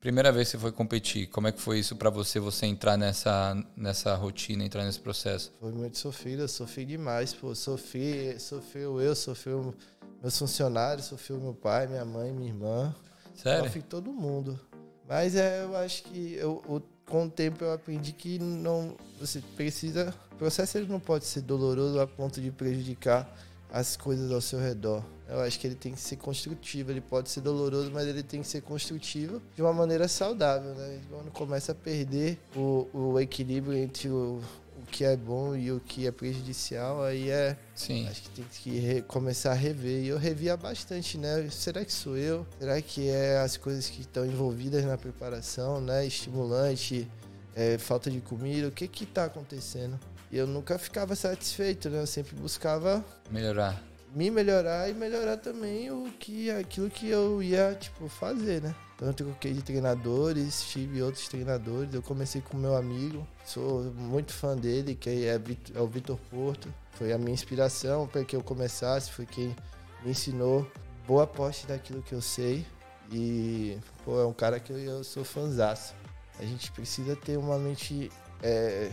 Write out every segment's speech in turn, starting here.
Primeira vez que você foi competir, como é que foi isso para você, você entrar nessa, nessa rotina, entrar nesse processo? Foi muito sofrido, eu sofri demais, pô. Sofri, sofreu eu, sofreu meus funcionários, sofreu meu pai, minha mãe, minha irmã. Sério? Sofri todo mundo. Mas é, eu acho que eu, eu, com o tempo eu aprendi que não você precisa, o processo ele não pode ser doloroso a ponto de prejudicar as coisas ao seu redor. Eu acho que ele tem que ser construtivo. Ele pode ser doloroso, mas ele tem que ser construtivo de uma maneira saudável, né? Quando começa a perder o, o equilíbrio entre o, o que é bom e o que é prejudicial, aí é. Sim. Acho que tem que começar a rever. E eu revia bastante, né? Será que sou eu? Será que é as coisas que estão envolvidas na preparação, né? Estimulante, é, falta de comida, o que que tá acontecendo? E eu nunca ficava satisfeito, né? Eu sempre buscava melhorar. Me melhorar e melhorar também o que aquilo que eu ia, tipo, fazer, né? Então eu troquei de treinadores, tive outros treinadores. Eu comecei com meu amigo, sou muito fã dele, que é, é o Vitor Porto. Foi a minha inspiração para que eu começasse, foi quem me ensinou boa parte daquilo que eu sei. E, pô, é um cara que eu, sou fãzaço. A gente precisa ter uma mente é,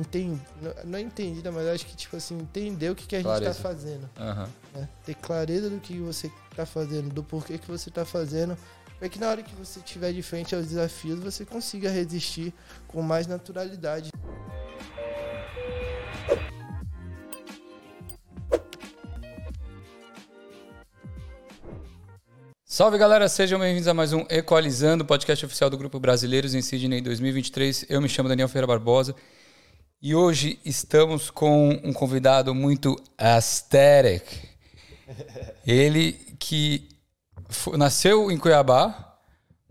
entendi, não é entendida, mas acho que, tipo assim, entender o que, que a gente está fazendo. Uhum. Né? Ter clareza do que você está fazendo, do porquê que você está fazendo, para que na hora que você estiver de frente aos desafios, você consiga resistir com mais naturalidade. Salve galera, sejam bem-vindos a mais um Equalizando, podcast oficial do Grupo Brasileiros em Sydney 2023. Eu me chamo Daniel Ferreira Barbosa e hoje estamos com um convidado muito aesthetic. Ele que foi, nasceu em Cuiabá,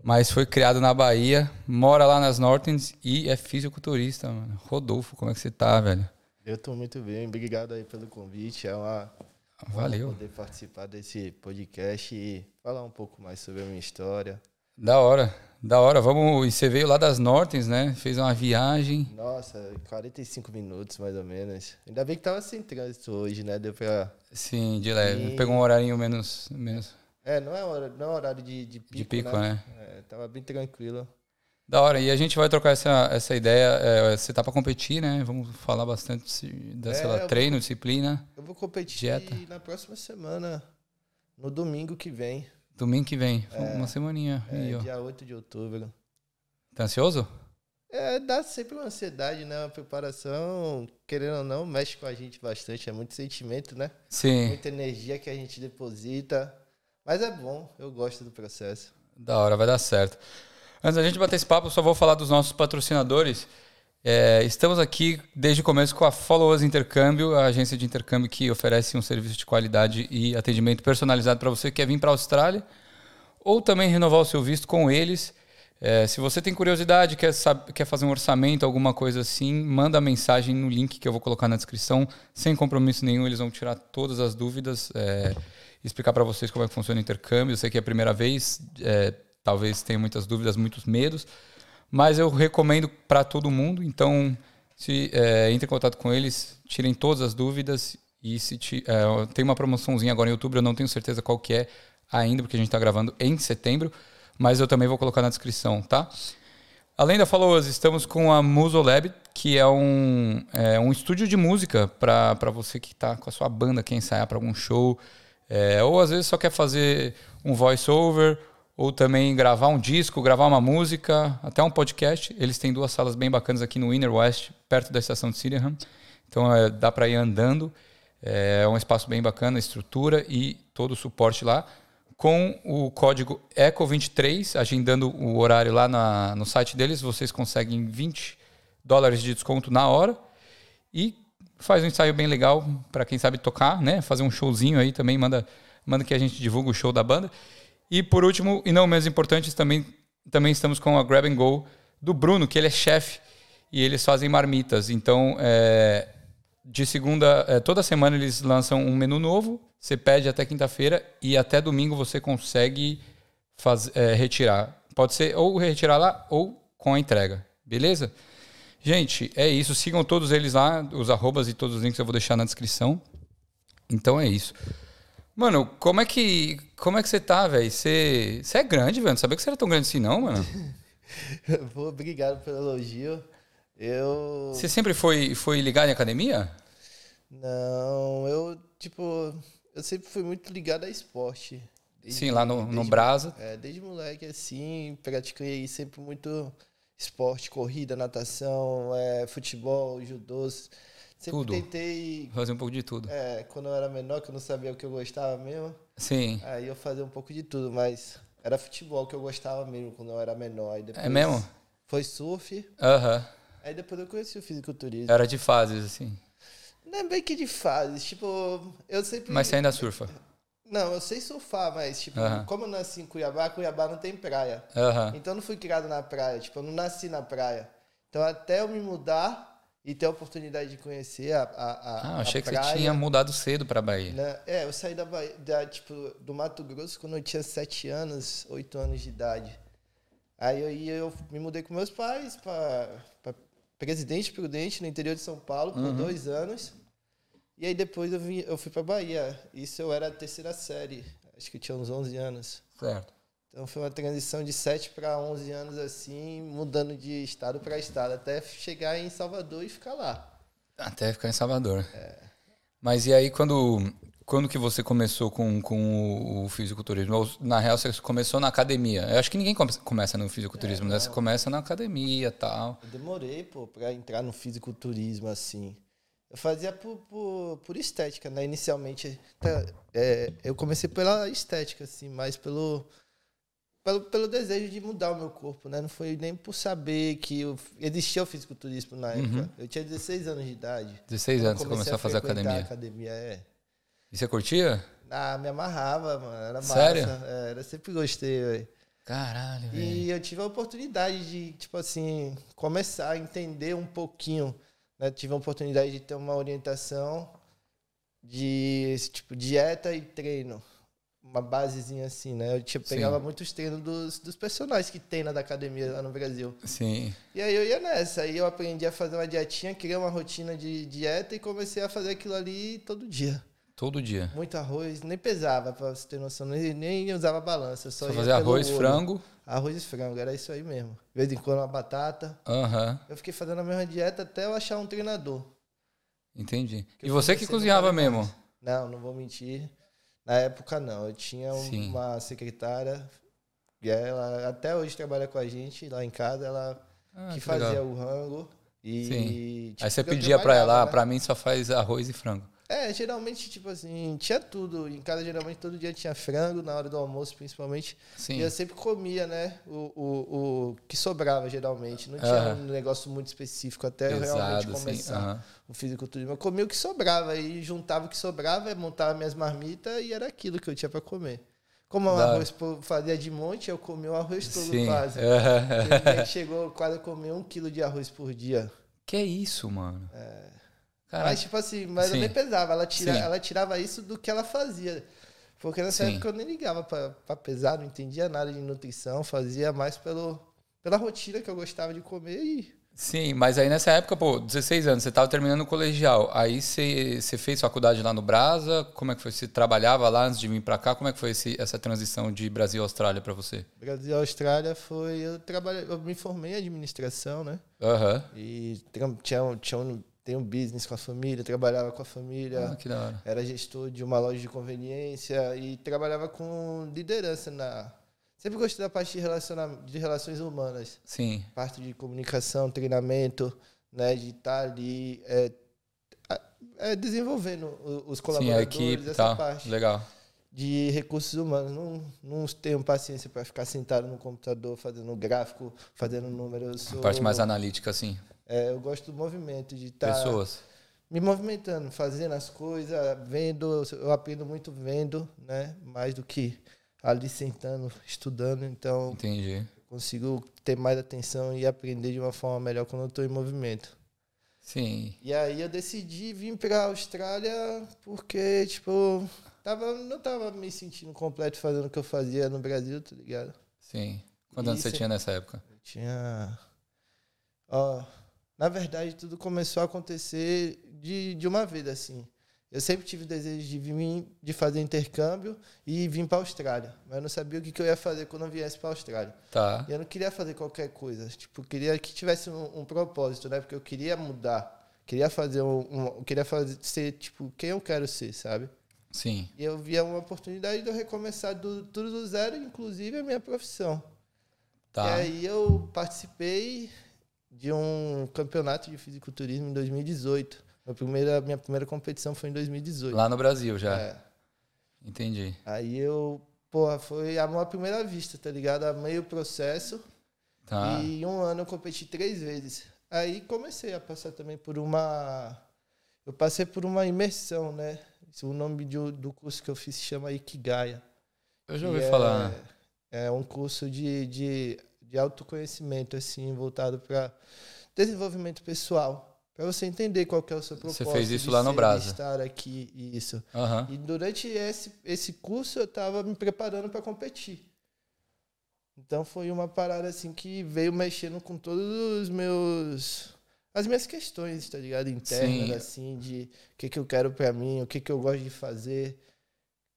mas foi criado na Bahia, mora lá nas Nortens e é fisiculturista, mano. Rodolfo, como é que você tá, velho? Eu tô muito bem, obrigado aí pelo convite. É uma Valeu. poder participar desse podcast e falar um pouco mais sobre a minha história. Da hora. Da hora, vamos. E você veio lá das Nortens, né? Fez uma viagem. Nossa, 45 minutos mais ou menos. Ainda bem que tava sem trânsito hoje, né? Deu pra. Sim, de leve. E... Pegou um horário menos. menos... É, não é horário, não é horário de, de pico. De pico, né? né? É, tava bem tranquilo. Da hora, e a gente vai trocar essa, essa ideia. É, você tá para competir, né? Vamos falar bastante dessa é, treino, vou, disciplina. Eu vou competir dieta. na próxima semana, no domingo que vem. Domingo que vem, é, uma semaninha. É, aí, dia 8 de outubro. Tá ansioso? É, dá sempre uma ansiedade, né? Uma preparação, querendo ou não, mexe com a gente bastante. É muito sentimento, né? Sim. Muita energia que a gente deposita. Mas é bom, eu gosto do processo. Da hora, vai dar certo. Antes da gente bater esse papo, só vou falar dos nossos patrocinadores. É, estamos aqui desde o começo com a Followers Intercâmbio, a agência de intercâmbio que oferece um serviço de qualidade e atendimento personalizado para você que quer vir para a Austrália ou também renovar o seu visto com eles. É, se você tem curiosidade, quer, saber, quer fazer um orçamento, alguma coisa assim, manda mensagem no link que eu vou colocar na descrição, sem compromisso nenhum. Eles vão tirar todas as dúvidas, é, explicar para vocês como é que funciona o intercâmbio. Eu sei que é a primeira vez, é, talvez tenha muitas dúvidas, muitos medos mas eu recomendo para todo mundo. Então, se é, entre em contato com eles, tirem todas as dúvidas. E se te, é, tem uma promoçãozinha agora em outubro, eu não tenho certeza qual que é ainda, porque a gente está gravando em setembro, mas eu também vou colocar na descrição, tá? Além da Followers, estamos com a Musolab, que é um, é um estúdio de música para você que está com a sua banda, quer ensaiar para algum show, é, ou às vezes só quer fazer um voice-over ou também gravar um disco, gravar uma música, até um podcast. Eles têm duas salas bem bacanas aqui no Inner West, perto da estação de Sydenham. Então é, dá para ir andando. É um espaço bem bacana, estrutura e todo o suporte lá. Com o código ECO23, agendando o horário lá na, no site deles, vocês conseguem 20 dólares de desconto na hora. E faz um ensaio bem legal para quem sabe tocar, né? Fazer um showzinho aí também, manda, manda que a gente divulga o show da banda. E por último, e não menos importante, também, também estamos com a Grab and Go do Bruno, que ele é chefe e eles fazem marmitas. Então, é, de segunda, é, toda semana eles lançam um menu novo. Você pede até quinta-feira e até domingo você consegue faz, é, retirar. Pode ser ou retirar lá ou com a entrega. Beleza? Gente, é isso. Sigam todos eles lá, os arrobas e todos os links eu vou deixar na descrição. Então é isso. Mano, como é que. Como é que você tá, velho? Você, você é grande, velho. Não sabia que você era tão grande assim, não, mano. Obrigado pelo elogio. Eu. Você sempre foi, foi ligado em academia? Não, eu, tipo, eu sempre fui muito ligado a esporte. Desde- Sim, lá no, no Brasa. É, desde moleque, assim, pratiquei sempre muito esporte, corrida, natação, é, futebol, judô. Sempre Tudo. tentei, Fazer um pouco de tudo. é, quando eu era menor, que eu não sabia o que eu gostava mesmo, Sim. aí eu fazia um pouco de tudo, mas era futebol que eu gostava mesmo quando eu era menor. Aí depois É mesmo? Foi surf, Aham. aí depois eu conheci o fisiculturismo. Era de fases, assim. Não é bem que de fases, tipo, eu sempre... Mas você ainda surfa. Não, eu sei surfar, mas, tipo, Aham. como eu nasci em Cuiabá, Cuiabá não tem praia. Aham. Então eu não fui criado na praia, tipo, eu não nasci na praia. Então até eu me mudar e ter a oportunidade de conhecer a, a, a, Ah, a achei que praia, você tinha mudado cedo pra Bahia. né? É, eu saí da, Bahia- da, tipo, do Mato Grosso quando eu tinha sete anos, oito anos de idade. Aí eu, ia- eu me mudei com meus pais para Presidente Prudente, no interior de São Paulo, Uhum. por dois anos. E aí depois eu, vim, eu fui para Bahia. Isso eu era a terceira série, acho que eu tinha uns 11 anos. Certo. Então foi uma transição de 7 para 11 anos assim, mudando de estado para estado, até chegar em Salvador e ficar lá. Até ficar em Salvador. É. Mas e aí, quando, quando que você começou com, com o, fisiculturismo? Ou, na real, você começou na academia. Eu acho que ninguém come- começa no fisiculturismo, É, né? Você começa na academia e tal. Eu demorei, pô, para entrar no fisiculturismo assim. Eu fazia por, por, por estética, né? Inicialmente, tá, é, eu comecei pela estética, assim, mais pelo, pelo, pelo desejo de mudar o meu corpo, né? Não foi nem por saber que eu, existia o fisiculturismo na época. Eu tinha 16 anos de idade. 16 Quando anos você começou a fazer frequentar academia. a academia, é. E você curtia? Ah, me amarrava, mano. Era massa. Sério? É, eu sempre gostei, velho. Caralho, velho. E eu tive a oportunidade de, tipo assim, começar a entender um pouquinho. Né? Tive a oportunidade de ter uma orientação de, tipo, dieta e treino. Uma basezinha assim, né? Eu tipo, Sim. pegava muitos treinos dos, dos personagens que tem na da academia lá no Brasil. Sim. E aí eu ia nessa. Aí eu aprendi a fazer uma dietinha, criei uma rotina de dieta e comecei a fazer aquilo ali todo dia. Todo dia. Muito arroz, nem pesava, pra você ter noção, nem, nem usava balança. Só, Só ia fazer arroz, olho. frango. Arroz e frango, era isso aí mesmo. De vez em quando uma batata. Aham. Eu fiquei fazendo a mesma dieta até eu achar um treinador. Entendi. E você que cozinhava mesmo? Não, não vou mentir. Na época não. Eu tinha um- Sim. uma secretária, e ela até hoje trabalha com a gente lá em casa, ela Ah, que que legal. fazia o rango. E, Sim. tipo, Aí você pedia pra ela, ah, né? pra mim só faz arroz e frango. É, geralmente, tipo assim, tinha tudo. Em casa, geralmente, todo dia tinha frango, na hora do almoço, principalmente. Sim. E eu sempre comia, né? O, o, o que sobrava, geralmente. Não tinha Aham. um negócio muito específico até eu realmente começar aham. o fisiculturismo. Eu comia o que sobrava, e juntava o que sobrava, montava minhas marmitas e era aquilo que eu tinha pra comer. Como o arroz fazia de monte, eu comia o arroz todo Sim. quase. Chegou quase a comer um quilo de arroz por dia. Que é isso, mano? Caraca. Mas, tipo assim, mas Sim. eu nem pesava. Ela, tira, Sim. ela tirava isso do que ela fazia. Porque nessa Sim. época eu nem ligava pra, pra pesar, não entendia nada de nutrição, fazia mais pelo, pela rotina que eu gostava de comer e. Sim, mas aí nessa época, pô, 16 anos, você tava terminando o colegial. Aí você, você fez faculdade lá no Brasa? Como é que foi? Você trabalhava lá antes de vir pra cá? Como é que foi esse- essa transição de Brasil Austrália pra você? Brasil e Austrália foi. Eu, trabalhei, eu me formei em administração, né? Aham. E tra- tinha, tinha um, tem um business com a família, trabalhava com a família. Ah, que da hora. Era gestor de uma loja de conveniência e trabalhava com liderança na. Sempre gostei da parte de, relaciona, de relações humanas. Sim, parte de comunicação, treinamento, né, de estar ali é, é, desenvolvendo os sim, colaboradores, a equipe essa tal. parte Legal. de recursos humanos. Não, não tenho paciência para ficar sentado no computador fazendo gráfico, fazendo números. A parte mais analítica, assim. É, eu gosto do movimento, de estar Pessoas. me movimentando, fazendo as coisas, vendo. Eu aprendo muito vendo, né, mais do que ali sentando, estudando. Então, Entendi. consigo ter mais atenção e aprender de uma forma melhor quando eu estou em movimento. Sim. E aí eu decidi vir para a Austrália porque, tipo, tava, não tava me sentindo completo fazendo o que eu fazia no Brasil, tá ligado? Sim. Quantos anos você tinha nessa época? Eu tinha. Ó, na verdade, tudo começou a acontecer de, de uma vez, assim. Eu sempre tive o desejo de vir, de fazer intercâmbio e vir para a Austrália, mas eu não sabia o que, que eu ia fazer quando eu viesse para a Austrália. Tá. E eu não queria fazer qualquer coisa, tipo, eu queria que tivesse um, um propósito, né? Porque eu queria mudar, queria fazer um, um queria fazer ser tipo quem eu quero ser, sabe? Sim. E eu via uma oportunidade de eu recomeçar do, tudo do zero, inclusive a minha profissão. Tá. E aí eu participei de um campeonato de fisiculturismo em 2018. Minha primeira, minha primeira competição foi em 2018. Lá no Brasil já. É. Entendi. Aí eu, porra, foi a minha primeira vista, tá ligado? Amei o processo. Tá. E em um ano eu competi três vezes. Aí comecei a passar também por uma. Eu passei por uma imersão, né? O nome de- do curso que eu fiz se chama Ikigaya. Eu já ouvi é- falar. É um curso de, de, de autoconhecimento, assim, voltado para desenvolvimento pessoal. Para você entender qual que é o seu Você propósito. fez isso lá no. De estar aqui, isso. Aham. E durante esse, esse curso eu estava me preparando para competir. Então foi uma parada assim que veio mexendo com todos os meus as minhas questões, tá ligado? Internas Sim. assim de o que que eu quero para mim, o que que eu gosto de fazer,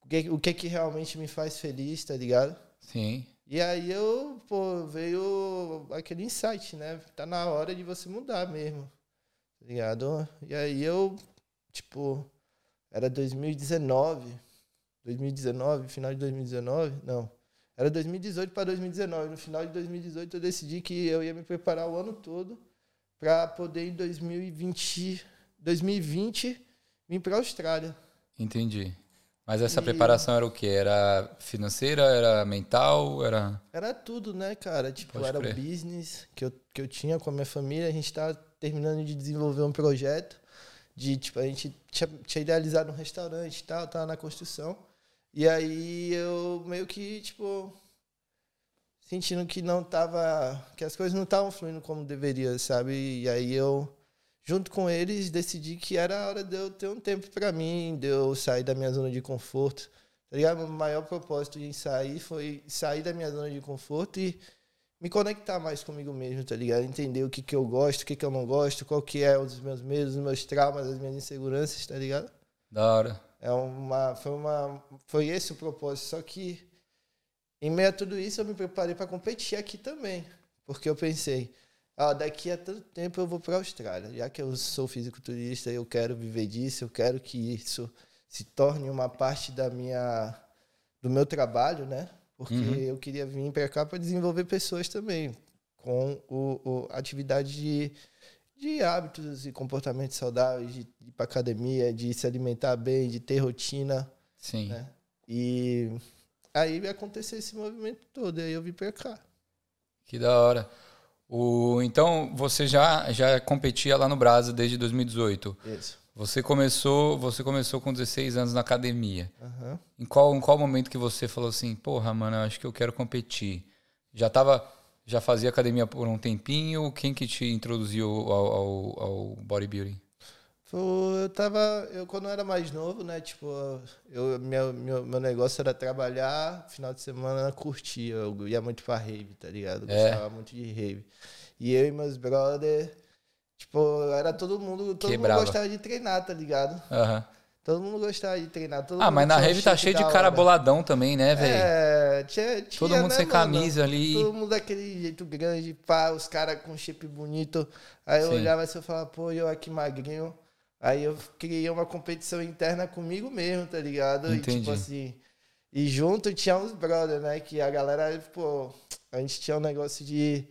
o que o que que realmente me faz feliz, tá ligado? Sim. E aí eu, pô, veio aquele insight, né? Tá na hora de você mudar mesmo. Tá ligado? E aí eu, tipo, era 2019. 2019, final de 2019? Não. Era 2018 para 2019. No final de 2018 eu decidi que eu ia me preparar o ano todo para poder em 2020, 2020 vir para Austrália. Entendi. Mas essa E- preparação era o quê? Era financeira? Era mental? Era. Era tudo, né, cara? Tipo, Pode era crer. o business que eu, que eu tinha com a minha família. A gente tava terminando de desenvolver um projeto. De, tipo, a gente tinha, tinha idealizado um restaurante e tal, tava na construção. E aí eu meio que, tipo, sentindo que não tava. que as coisas não estavam fluindo como deveria, sabe? E aí eu, junto com eles, decidi que era a hora de eu ter um tempo pra mim, de eu sair da minha zona de conforto. Tá ligado? O maior propósito em sair foi sair da minha zona de conforto e me conectar mais comigo mesmo, tá ligado? Entender o que, que eu gosto, o que, que eu não gosto, qual que é os meus medos, os meus traumas, as minhas inseguranças, tá ligado? Da hora. É uma, foi uma, foi esse o propósito. Só que em meio a tudo isso eu me preparei para competir aqui também, porque eu pensei, ah, daqui a tanto tempo eu vou para a Austrália, já que eu sou fisiculturista, eu quero viver disso, eu quero que isso se torne uma parte da minha, do meu trabalho, né? Porque Uhum. eu queria vir para cá para desenvolver pessoas também com o, o atividade de de hábitos e comportamentos saudáveis, de, de ir pra academia, de se alimentar bem, de ter rotina, Sim. né? E aí aconteceu esse movimento todo, aí eu vim pra cá. Que da hora. O, então, você já, já competia lá no Brasa desde 2018. Isso. Você começou, você começou com 16 anos na academia. Aham. Em qual, em qual momento que você falou assim, porra, mano, eu acho que eu quero competir? Já tava, já fazia academia por um tempinho? Quem que te introduziu ao, ao, ao bodybuilding? Eu tava. Eu, quando eu era mais novo, né? Tipo, eu, meu, meu, meu negócio era trabalhar, final de semana curtir. Eu ia muito pra rave, tá ligado? Eu É. gostava muito de rave. E eu e meus brother, tipo, era todo mundo. Todo Quebrava. mundo gostava de treinar, tá ligado? Aham. Todo mundo gostava de treinar. Ah, mas na rave tá cheio de cara hora. boladão também, né, velho? É, tinha, tinha, Todo mundo né, sem mano? camisa ali. Todo mundo daquele jeito grande, pá, os caras com shape bonito. Aí eu Sim. olhava assim e falava, pô, eu aqui magrinho. Aí eu criei uma competição interna comigo mesmo, tá ligado? E Entendi. tipo assim. E junto tinha uns brothers, né? Que a galera, pô, a gente tinha um negócio de,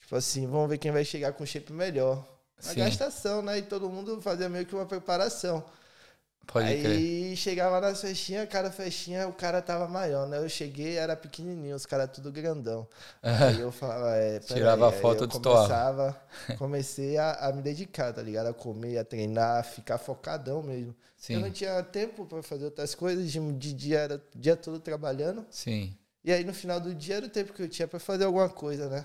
tipo assim, vamos ver quem vai chegar com shape melhor. Uma Sim. gastação, né? E todo mundo fazia meio que uma preparação. Pode aí crer. chegava nas festinhas, cada festinha o cara tava maior, né? Eu cheguei, era pequenininho, os caras tudo grandão. Aí eu falava, é, Tirava aí. a Aí foto, eu destoava. começava, comecei a, a me dedicar, tá ligado? A comer, a treinar, a ficar focadão mesmo. Eu não Sim, tinha tempo pra fazer outras coisas, de, de dia era o dia todo trabalhando. sim. E aí no final do dia era o tempo que eu tinha pra fazer alguma coisa, né?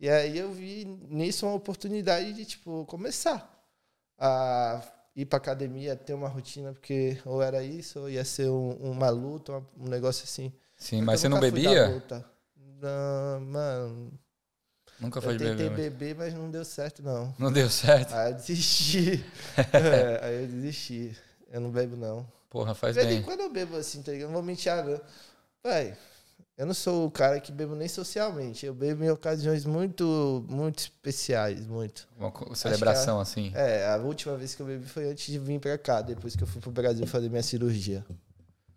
E aí eu vi nisso uma oportunidade de, tipo, começar a ir pra academia, ter uma rotina, porque ou era isso, ou ia ser um- uma luta, um negócio assim. Sim, Eu mas você não bebia? luta. Não, mano, Nunca eu foi de tentei beber. mas- beber, mas não deu certo, não. Não deu certo. Aí eu desisti. É, aí eu desisti. Eu não bebo, não. Porra, faz bem. quando eu bebo assim, tá ligado? Não vou mentir, ah, não. Eu não sou o cara que bebo nem socialmente. Eu bebo em ocasiões muito, muito especiais, muito. Uma celebração assim. É, a última vez que eu bebi foi antes de vir pra cá, depois que eu fui pro Brasil fazer minha cirurgia,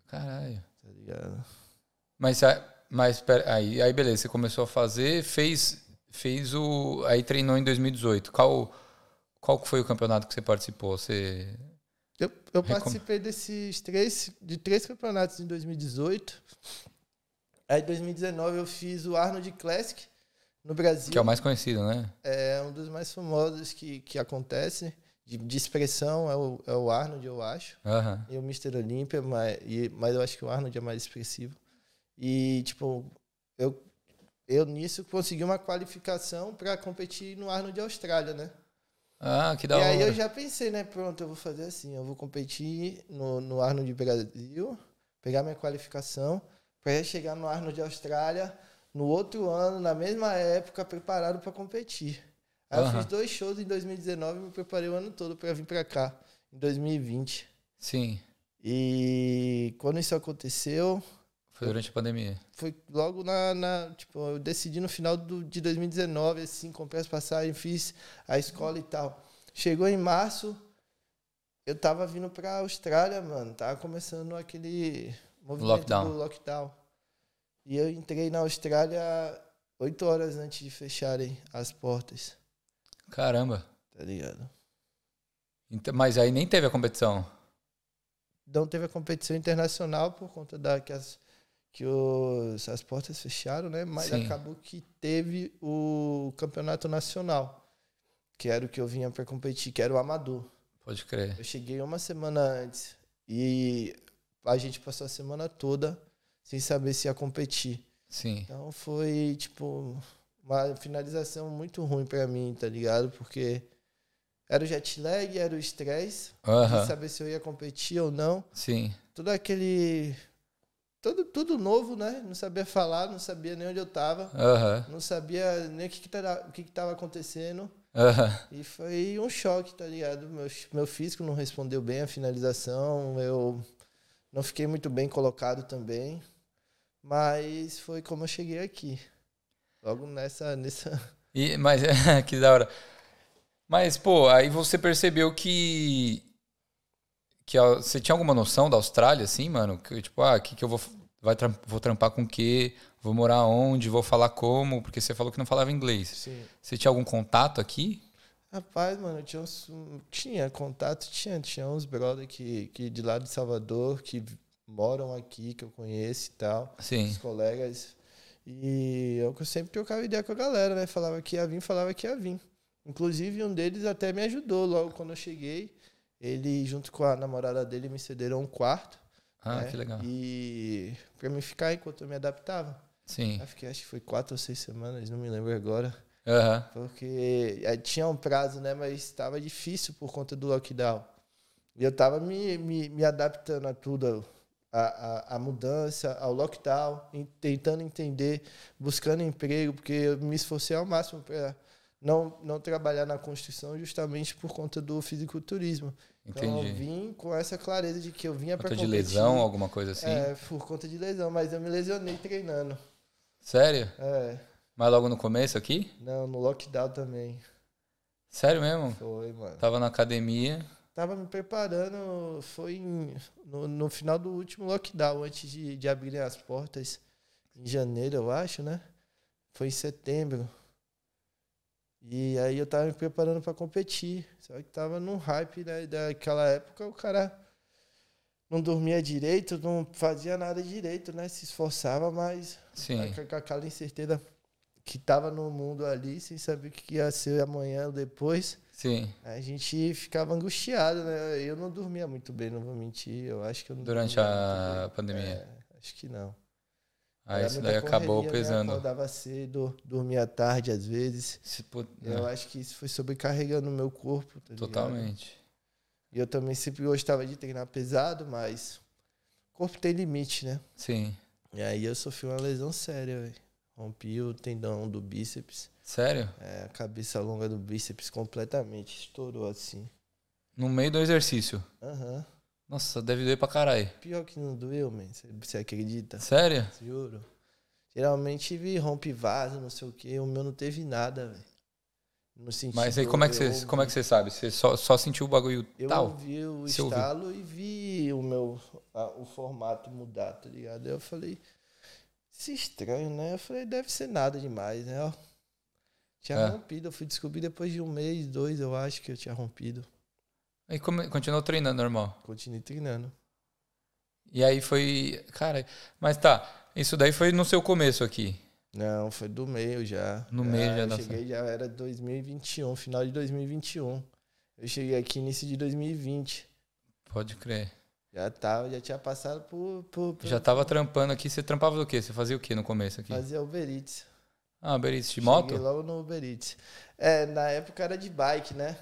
Caralho. tá ligado? Mas, a- mas pera, aí, aí beleza, você começou a fazer, fez, fez o. Aí treinou em 2018. Qual, qual foi o campeonato que você participou? Você. Eu, eu participei desses três, de três campeonatos em 2018. Aí em 2019 eu fiz o Arnold Classic no Brasil. Que é o mais conhecido, né? É um dos mais famosos que, que acontece. De, de expressão é o, é o Arnold, eu acho. Aham. E o Mr. Olympia, mas, e, mas eu acho que o Arnold é mais expressivo. E, tipo, eu, eu nisso consegui uma qualificação para competir no Arnold Austrália, né? Ah, que da e hora. aí eu já pensei, né? Pronto, eu vou fazer assim. Eu vou competir no, no Arnold Brasil, pegar minha qualificação, para chegar no Arnold Austrália no outro ano, na mesma época, preparado para competir. Aí eu Aham. fiz dois shows em 2019 e me preparei o ano todo para vir para cá, em 2020. Sim. E quando isso aconteceu, Foi durante a pandemia. foi logo na, na- tipo, eu decidi no final do, de 2019, assim, comprei as passagens, fiz a escola e tal. Chegou em março, eu tava vindo pra Austrália, mano, tava começando aquele movimento Lockdown. do lockdown. E eu entrei na Austrália oito horas antes de fecharem as portas, Caramba. tá ligado? Então, mas aí nem teve a competição. Não teve a competição internacional por conta da que as, que os, as portas fecharam, né? Mas Sim. acabou que teve o campeonato nacional, que era o que eu vinha para competir, que era o amador. Pode crer. Eu cheguei uma semana antes e a gente passou a semana toda sem saber se ia competir. Sim. Então foi tipo uma finalização muito ruim para mim, tá ligado? Porque era o jet lag, era o estresse, sem saber se eu ia competir ou não Sim. todo aquele. Tudo, tudo novo, né? Não sabia falar, não sabia nem onde eu tava, não sabia nem o que, que, tava, o que, que tava acontecendo. E foi um choque, tá ligado? Meu, meu físico não respondeu bem a finalização, eu não fiquei muito bem colocado também. Mas foi como eu cheguei aqui. Logo nessa. nessa... E, mas que da hora. Mas, pô, aí você percebeu que. que a- você tinha alguma noção da Austrália, assim, mano? Que, tipo, ah, que, que eu vou. Vai, vou trampar com o quê? Vou morar onde? Vou falar como? Porque você falou que não falava inglês. Sim. Você tinha algum contato aqui? Rapaz, mano, eu tinha, uns, tinha contato, tinha, tinha uns brother que, que de lá de Salvador, que moram aqui, que eu conheço e tal. Sim. os colegas. E eu sempre trocava ideia com a galera, né? Falava que ia vir, falava que ia vir. Inclusive, um deles até me ajudou logo quando eu cheguei. Ele, junto com a namorada dele, me cederam um quarto. Ah, né? que legal. E pra me ficar enquanto eu me adaptava. Sim. Eu fiquei, acho que foi quatro ou seis semanas, não me lembro agora. Aham. Porque eh, tinha um prazo, né? Mas estava difícil por conta do lockdown. E eu estava me, me, me adaptando a tudo, a, a, a mudança, ao lockdown, tentando entender, buscando emprego, porque eu me esforcei ao máximo para não, não trabalhar na construção justamente por conta do fisiculturismo. Então eu Entendi. vim com essa clareza de que eu vinha Por para conta de competir. lesão, alguma coisa assim? É, por conta de lesão, mas eu me lesionei treinando. Sério? É, Mas logo no começo aqui? não, no lockdown também. Sério mesmo? Foi, mano. Tava na academia. Tava me preparando, foi em- no, no final do último lockdown, antes de, de abrirem as portas, em janeiro, eu acho, né? Foi em setembro. E aí eu tava me preparando para competir. Só que tava num hype né, daquela época, o cara não dormia direito, não fazia nada direito, né? Se esforçava, mas Sim. com aquela incerteza que tava no mundo ali, sem saber o que ia ser amanhã ou depois. Sim. A gente ficava angustiado, né? Eu não dormia muito bem, não vou mentir. Eu acho que eu não Durante a pandemia. É, acho que não. Aí Era isso daí acabou né? pesando. Acordava cedo, dormia tarde às vezes. Se pu- Eu é, acho que isso foi sobrecarregando o meu corpo. Tá totalmente. E eu também sempre gostava de treinar pesado, mas o corpo tem limite, né? Sim. E aí eu sofri uma lesão séria, velho. Rompi o tendão do bíceps. Sério? É, a cabeça longa do bíceps completamente estourou assim. No meio do exercício. Aham. Nossa, deve doer pra caralho. Pior que não doeu, man. Você- acredita? Sério? Juro. Geralmente vi rompe vaso, não sei o que. O meu não teve nada, velho. No sentido, Mas aí como é que eu você, como é que você sabe? Você só, só sentiu o bagulho Eu tal? ouvi o Você ouviu? estalo e vi o meu a- o formato mudar, tá ligado? Aí eu falei, isso é estranho, né? Eu falei, deve ser nada demais, né? Ó, tinha É. rompido, eu fui descobrir depois de um mês, dois, eu acho que eu tinha rompido. Aí come- continuou treinando normal. Continuei treinando. E aí foi. Cara, mas tá. Isso daí foi no seu começo aqui. Não, foi do meio já. No meio já eu dá cheguei, já era 2021, final de 2021. Eu cheguei aqui início de 2020. Pode crer. Já tava, já tinha passado por. por, por Já tava trampando aqui. Você trampava do quê? Você fazia o quê no começo aqui? Fazia Uber Eats. Ah, Beritz, de moto? Cheguei logo no Uber Eats. É, na época era de bike, né?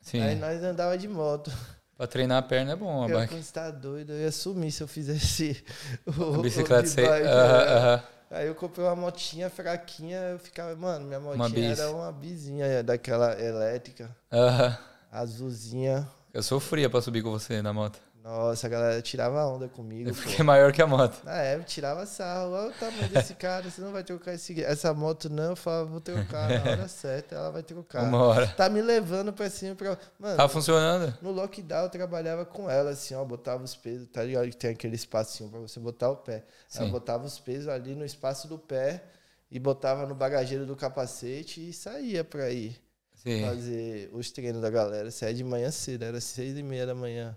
Sim. Aí nós andava de moto. Pra treinar a perna é bom, a eu, bike. quando você tá doido, eu ia sumir se eu fizesse o, o Bicicleta de sei. bike, Aham, né? Aí eu comprei uma motinha fraquinha, eu ficava, mano, minha Uma motinha bis. era uma bizinha daquela elétrica, Aham. azulzinha. Eu sofria pra subir com você na moto. Nossa, a galera tirava onda comigo. Eu pô. fiquei maior que a moto. Na época, tirava sarro. Olha o tamanho desse cara, você não vai trocar esse, essa moto, não. Eu falava, vou trocar na hora certa, ela vai trocar. Uma hora. Tá me levando pra cima pra. Mano, Tava funcionando? no lockdown eu trabalhava com ela, assim, ó, botava os pesos, tá ligado? Que tem aquele espacinho pra você botar o pé. Ela Sim. botava os pesos ali no espaço do pé e botava no bagageiro do capacete e saía pra ir Sim. fazer os treinos da galera. Saía de manhã cedo, era seis e meia da manhã.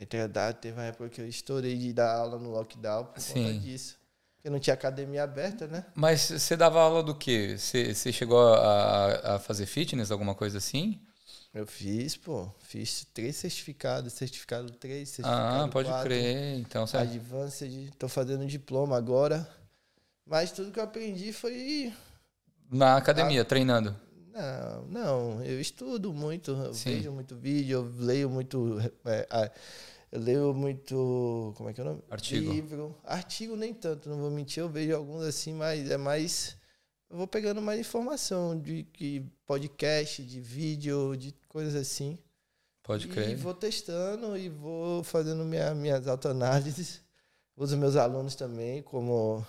Então, dá- teve uma época que eu estourei de dar aula no lockdown por Sim. conta disso. Porque não tinha academia aberta, né? Mas você dava aula do quê? Você, você chegou a, a fazer fitness, alguma coisa assim? Eu fiz, pô. Fiz três certificados. Certificado 3, Ah, certificado pode 4, crer. Então, você... Advanced. Tô fazendo diploma agora. Mas tudo que eu aprendi foi... na academia, Ah. treinando. Não, não. Eu estudo muito. Eu vejo muito vídeo. Eu leio muito... é, eu leio muito... Como é que é o nome? Artigo. Livro. Artigo nem tanto, não vou mentir. Eu vejo alguns assim, mas é mais... Eu vou pegando mais informação de que podcast, de vídeo, de coisas assim. Pode e crer. vou testando e vou fazendo minha, minhas autoanálises. Uso meus alunos também como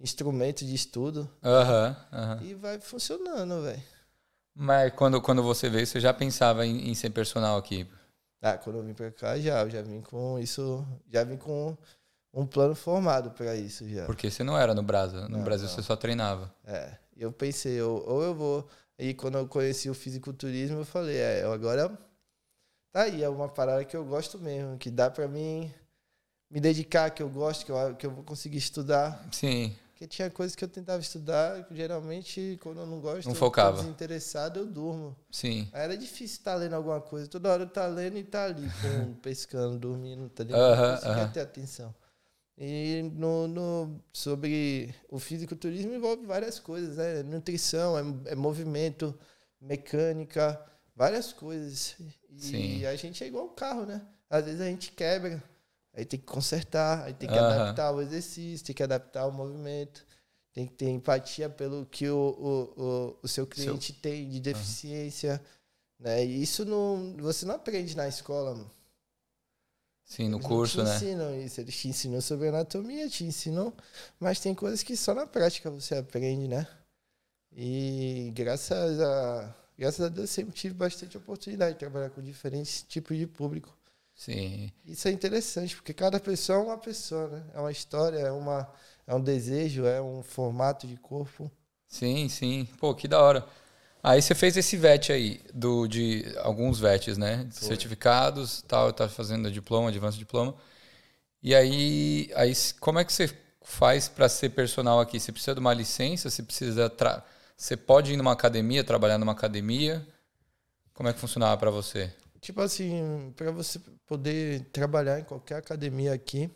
instrumento de estudo. Aham, aham. E vai funcionando, velho. Mas quando, quando você veio, você já pensava em, em ser personal aqui? Ah, quando eu vim pra cá, já, eu já vim com isso, já vim com um plano formado pra isso já. Porque você não era no Brasil. No Não, Brasil não. você só treinava. É, eu pensei, ou, ou eu vou. E quando eu conheci o fisiculturismo, eu falei, é, eu agora tá aí, é uma parada que eu gosto mesmo, que dá pra mim me dedicar, que eu gosto, que eu, que eu vou conseguir estudar. Sim, Porque tinha coisas que eu tentava estudar, que geralmente, quando eu não gosto, Não eu focava. desinteressado, eu durmo. sim. Aí era difícil estar lendo alguma coisa. Toda hora eu tá lendo e tá ali, com, pescando, dormindo, tá ligado? Aham, não conseguia aham. ter atenção. E no, no, sobre o fisiculturismo envolve várias coisas, né? Nutrição, é, é movimento, mecânica, várias coisas. E Sim. a gente é igual o carro, né? Às vezes a gente quebra, aí tem que consertar, aí tem que Aham. adaptar o exercício, tem que adaptar o movimento, tem que ter empatia pelo que o, o, o, o seu cliente tem de deficiência. Né? E isso não, você não aprende na escola. Mano. Sim, no Eles curso, não te né? ensinam isso. Eles te ensinam sobre anatomia, te ensinam, mas tem coisas que só na prática você aprende, né? E graças a, graças a Deus sempre tive bastante oportunidade de trabalhar com diferentes tipos de público. Sim. Isso é interessante, porque cada pessoa é uma pessoa, né? É uma história, é, uma, é um desejo, é um formato de corpo. Sim, sim. Pô, que da hora. Aí você fez esse VET aí, do, de alguns VETs, né? Foi. Certificados, tal, tá fazendo diploma, advance diploma. E aí, aí como é que você faz para ser personal aqui? Você precisa de uma licença? Você precisa. Você pode ir numa academia, trabalhar numa academia? Como é que funcionava para você? Tipo assim, para você poder trabalhar em qualquer academia aqui,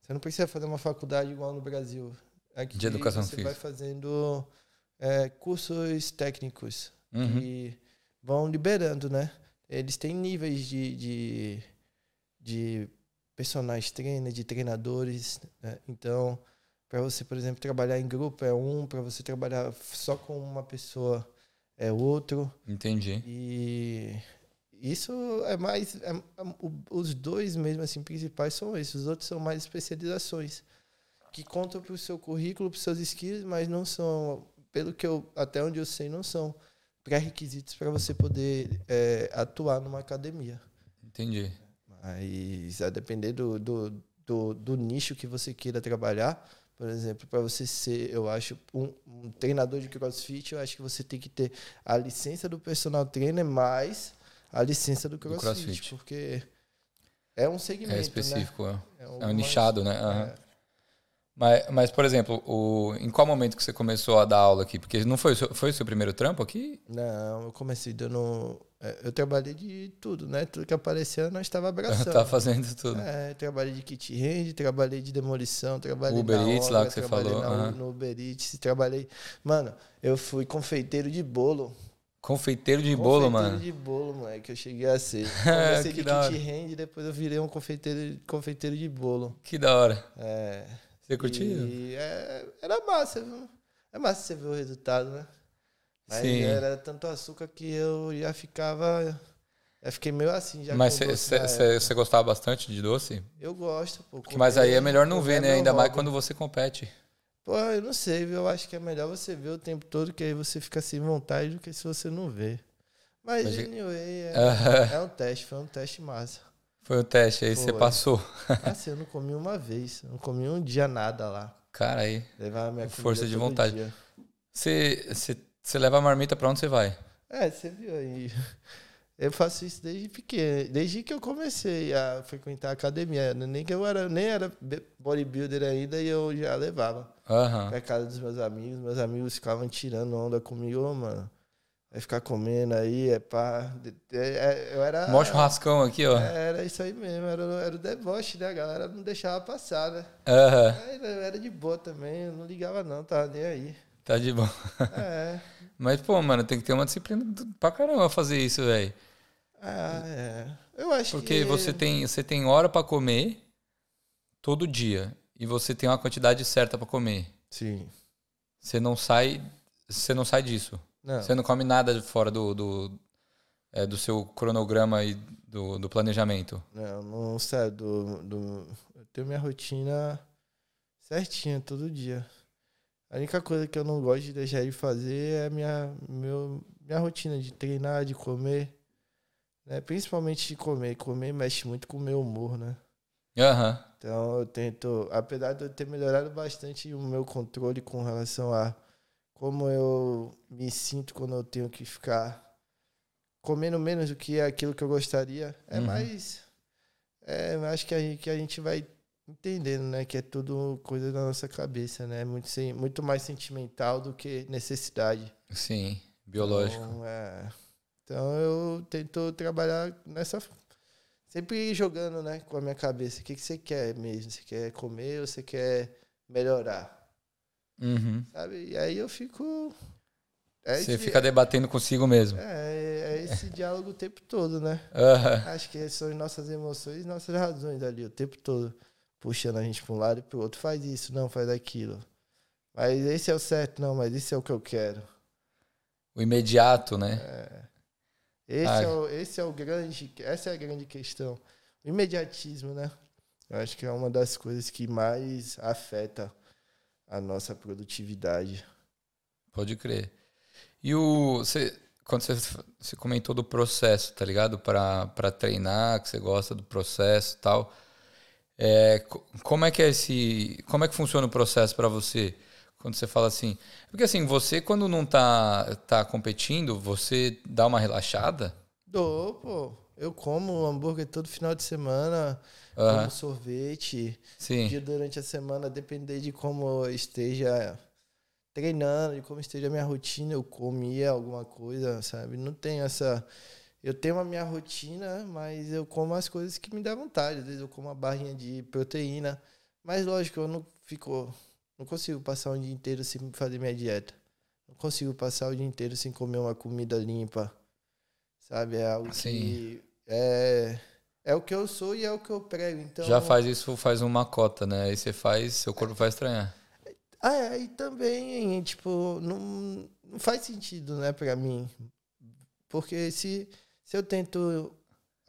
você não precisa fazer uma faculdade igual no Brasil. Aqui De educação você física. vai fazendo é, cursos técnicos Uhum. que vão liberando, né? Eles têm níveis de, de, de personagens trainer, de treinadores. Né? Então, para você, por exemplo, trabalhar em grupo é um, para você trabalhar só com uma pessoa é outro. Entendi. E, isso é mais. É, é, os dois mesmo assim principais são esses. Os outros são mais especializações que contam para o seu currículo, para os seus skills, mas não são, pelo que eu até onde eu sei, não são pré-requisitos para você poder é, atuar numa academia. Entendi. Mas a depender do, do, do, do nicho que você queira trabalhar, por exemplo, para você ser, eu acho, um, um, treinador de crossfit, eu acho que você tem que ter a licença do personal trainer mais a licença do crossfit. Do crossfit. Porque é um segmento. É específico, né? é. É, um, é um nichado, né? Uhum. Mas, mas, por exemplo, o, em qual momento que você começou a dar aula aqui? Porque não foi, foi o seu primeiro trampo aqui? Não, eu comecei dando. É, eu trabalhei de tudo, né? Tudo que aparecia, nós estava abraçando. tá fazendo tudo. É, trabalhei de kit range, trabalhei de demolição, trabalhei Uber Eats lá que você falou. Na, uhum. No Uber Eats, trabalhei. Mano, eu fui confeiteiro de bolo. Confeiteiro de bolo, mano. Confeiteiro de bolo, moleque, eu cheguei a ser. Comecei de kit range, depois eu virei um confeiteiro, confeiteiro de bolo. Que da hora. É. Você curtiu? E é, era massa, viu? É massa você ver o resultado, né? Mas Sim. era tanto açúcar que eu já ficava. Eu fiquei meio assim já. Mas você gostava bastante de doce? Eu gosto, pô. Mas aí é melhor não ver, né? Ainda mais quando você compete. Pô, eu não sei? Eu acho que é melhor você ver o tempo todo, que aí você fica sem vontade do que se você não vê. Mas, Mas anyway, é, é um teste, foi um teste massa. Foi o teste, aí Foi. você passou. Assim, eu não comi uma vez, não comi um dia nada lá. Cara, aí. Levava minha Força de vontade. Você, você, você leva a marmita pra onde você vai? É, você viu aí. Eu faço isso desde pequeno, desde que eu comecei a frequentar a academia. Nem que eu era, nem era bodybuilder ainda e eu já levava. Uhum. Pra casa dos meus amigos. Meus amigos ficavam tirando onda comigo, oh, mano. Vai ficar comendo aí, é pá. É, é, eu era. Mó churrascão aqui, ó. Era isso aí mesmo, era, era o deboche, né? A galera não deixava passar, né? Uhum. Era, era de boa também, eu não ligava não, tava nem aí. Tá de boa. É. Mas, pô, mano, tem que ter uma disciplina pra caramba fazer isso, velho. Ah, é. Eu acho Porque que. Porque você tem, você tem hora pra comer todo dia. E você tem uma quantidade certa pra comer. Sim. Você não sai. Você não sai disso. Não. Você não come nada fora do, do, é, do seu cronograma e do, do planejamento? Não, não sai do, do. Eu tenho minha rotina certinha todo dia. A única coisa que eu não gosto de deixar de fazer é minha, meu, minha rotina de treinar, de comer. Né? Principalmente de comer. Comer mexe muito com o meu humor, né? Uhum. Então eu tento, apesar de eu ter melhorado bastante o meu controle com relação a como eu me sinto quando eu tenho que ficar comendo menos do que aquilo que eu gostaria. É uhum. mais. É, acho que a, gente, que a gente vai entendendo, né? Que é tudo coisa da nossa cabeça, né? Muito, muito mais sentimental do que necessidade. Sim, biológico. Então, é, então eu tento trabalhar nessa. Sempre jogando, né? Com a minha cabeça. O que, que você quer mesmo? Você quer comer ou você quer melhorar? Uhum. Sabe? E aí eu fico. É Você esse, fica debatendo consigo mesmo. É, é esse diálogo o tempo todo, né? Uhum. Acho que são nossas emoções nossas razões ali, o tempo todo. Puxando a gente para um lado e para o outro. Faz isso, não, faz aquilo. Mas esse é o certo, não, mas esse é o que eu quero. O imediato, né? É. Esse, é o, esse é o grande. Essa é a grande questão. O imediatismo, né? Eu acho que é uma das coisas que mais afeta a nossa produtividade. Pode crer. E o você quando você, você comentou do processo, tá ligado? Para treinar, que você gosta do processo e tal. É, como é que é esse, como é que funciona o processo para você? Quando você fala assim, porque assim, você quando não tá tá competindo, você dá uma relaxada? Dou, pô. Eu como hambúrguer todo final de semana, uhum. como sorvete. Sim. Dia durante a semana, depender de como eu esteja treinando, de como esteja a minha rotina, eu comia alguma coisa, sabe? Não tenho essa. Eu tenho a minha rotina, mas eu como as coisas que me dá vontade. Às vezes eu como uma barrinha de proteína. Mas lógico, eu não fico. Não consigo passar o dia inteiro sem fazer minha dieta. Não consigo passar o dia inteiro sem comer uma comida limpa. Sabe? É algo Sim. que é, é o que eu sou e é o que eu prego. Então, Já faz isso, faz uma cota, né? Aí você faz, seu corpo vai estranhar. Ah, é, e também, tipo, não, não faz sentido, né, pra mim. Porque se, se eu tento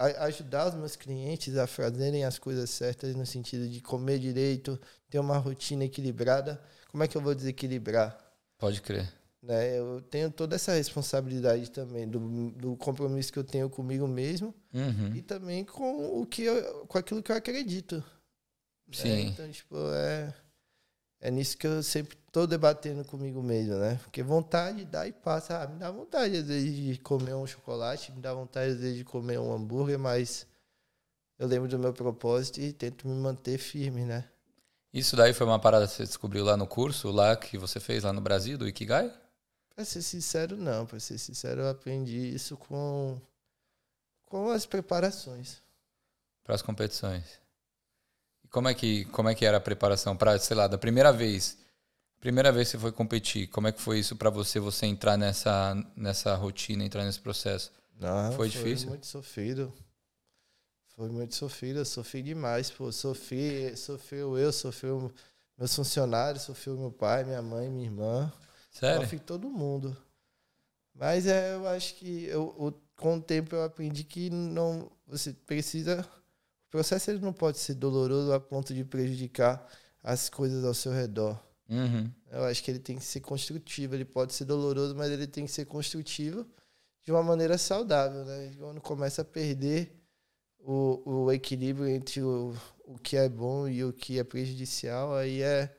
a, ajudar os meus clientes a fazerem as coisas certas no sentido de comer direito, ter uma rotina equilibrada, como é que eu vou desequilibrar? Pode crer. Né? Eu tenho toda essa responsabilidade também do, do compromisso que eu tenho comigo mesmo Uhum. e também com o que eu, com aquilo que eu acredito. né? Sim. Então, tipo, é, é nisso que eu sempre tô debatendo comigo mesmo, né? Porque vontade dá e passa. Ah, me dá vontade às vezes de comer um chocolate, me dá vontade às vezes de comer um hambúrguer, mas eu lembro do meu propósito e tento me manter firme, né? Isso daí foi uma parada que você descobriu lá no curso, lá que você fez lá no Brasil, do Ikigai? Pra ser sincero, não. Pra ser sincero, eu aprendi isso com, com as preparações. Para as competições. E como é que como é que era a preparação para, sei lá, da primeira vez? Primeira vez que você foi competir, como é que foi isso para você você entrar nessa nessa rotina, entrar nesse processo? Não, Foi difícil? muito sofrido. Foi muito sofrido, eu sofri demais, pô. Sofri, sofreu eu, sofreu meus funcionários, sofreu meu pai, minha mãe, minha irmã. Sério? Sofri todo mundo. Mas é, eu acho que eu, o- com o tempo eu aprendi que não você precisa o processo ele não pode ser doloroso a ponto de prejudicar as coisas ao seu redor. Uhum. Eu acho que ele tem que ser construtivo. Ele pode ser doloroso, mas ele tem que ser construtivo de uma maneira saudável, né? Quando começa a perder o, o equilíbrio entre o, o que é bom e o que é prejudicial, aí é.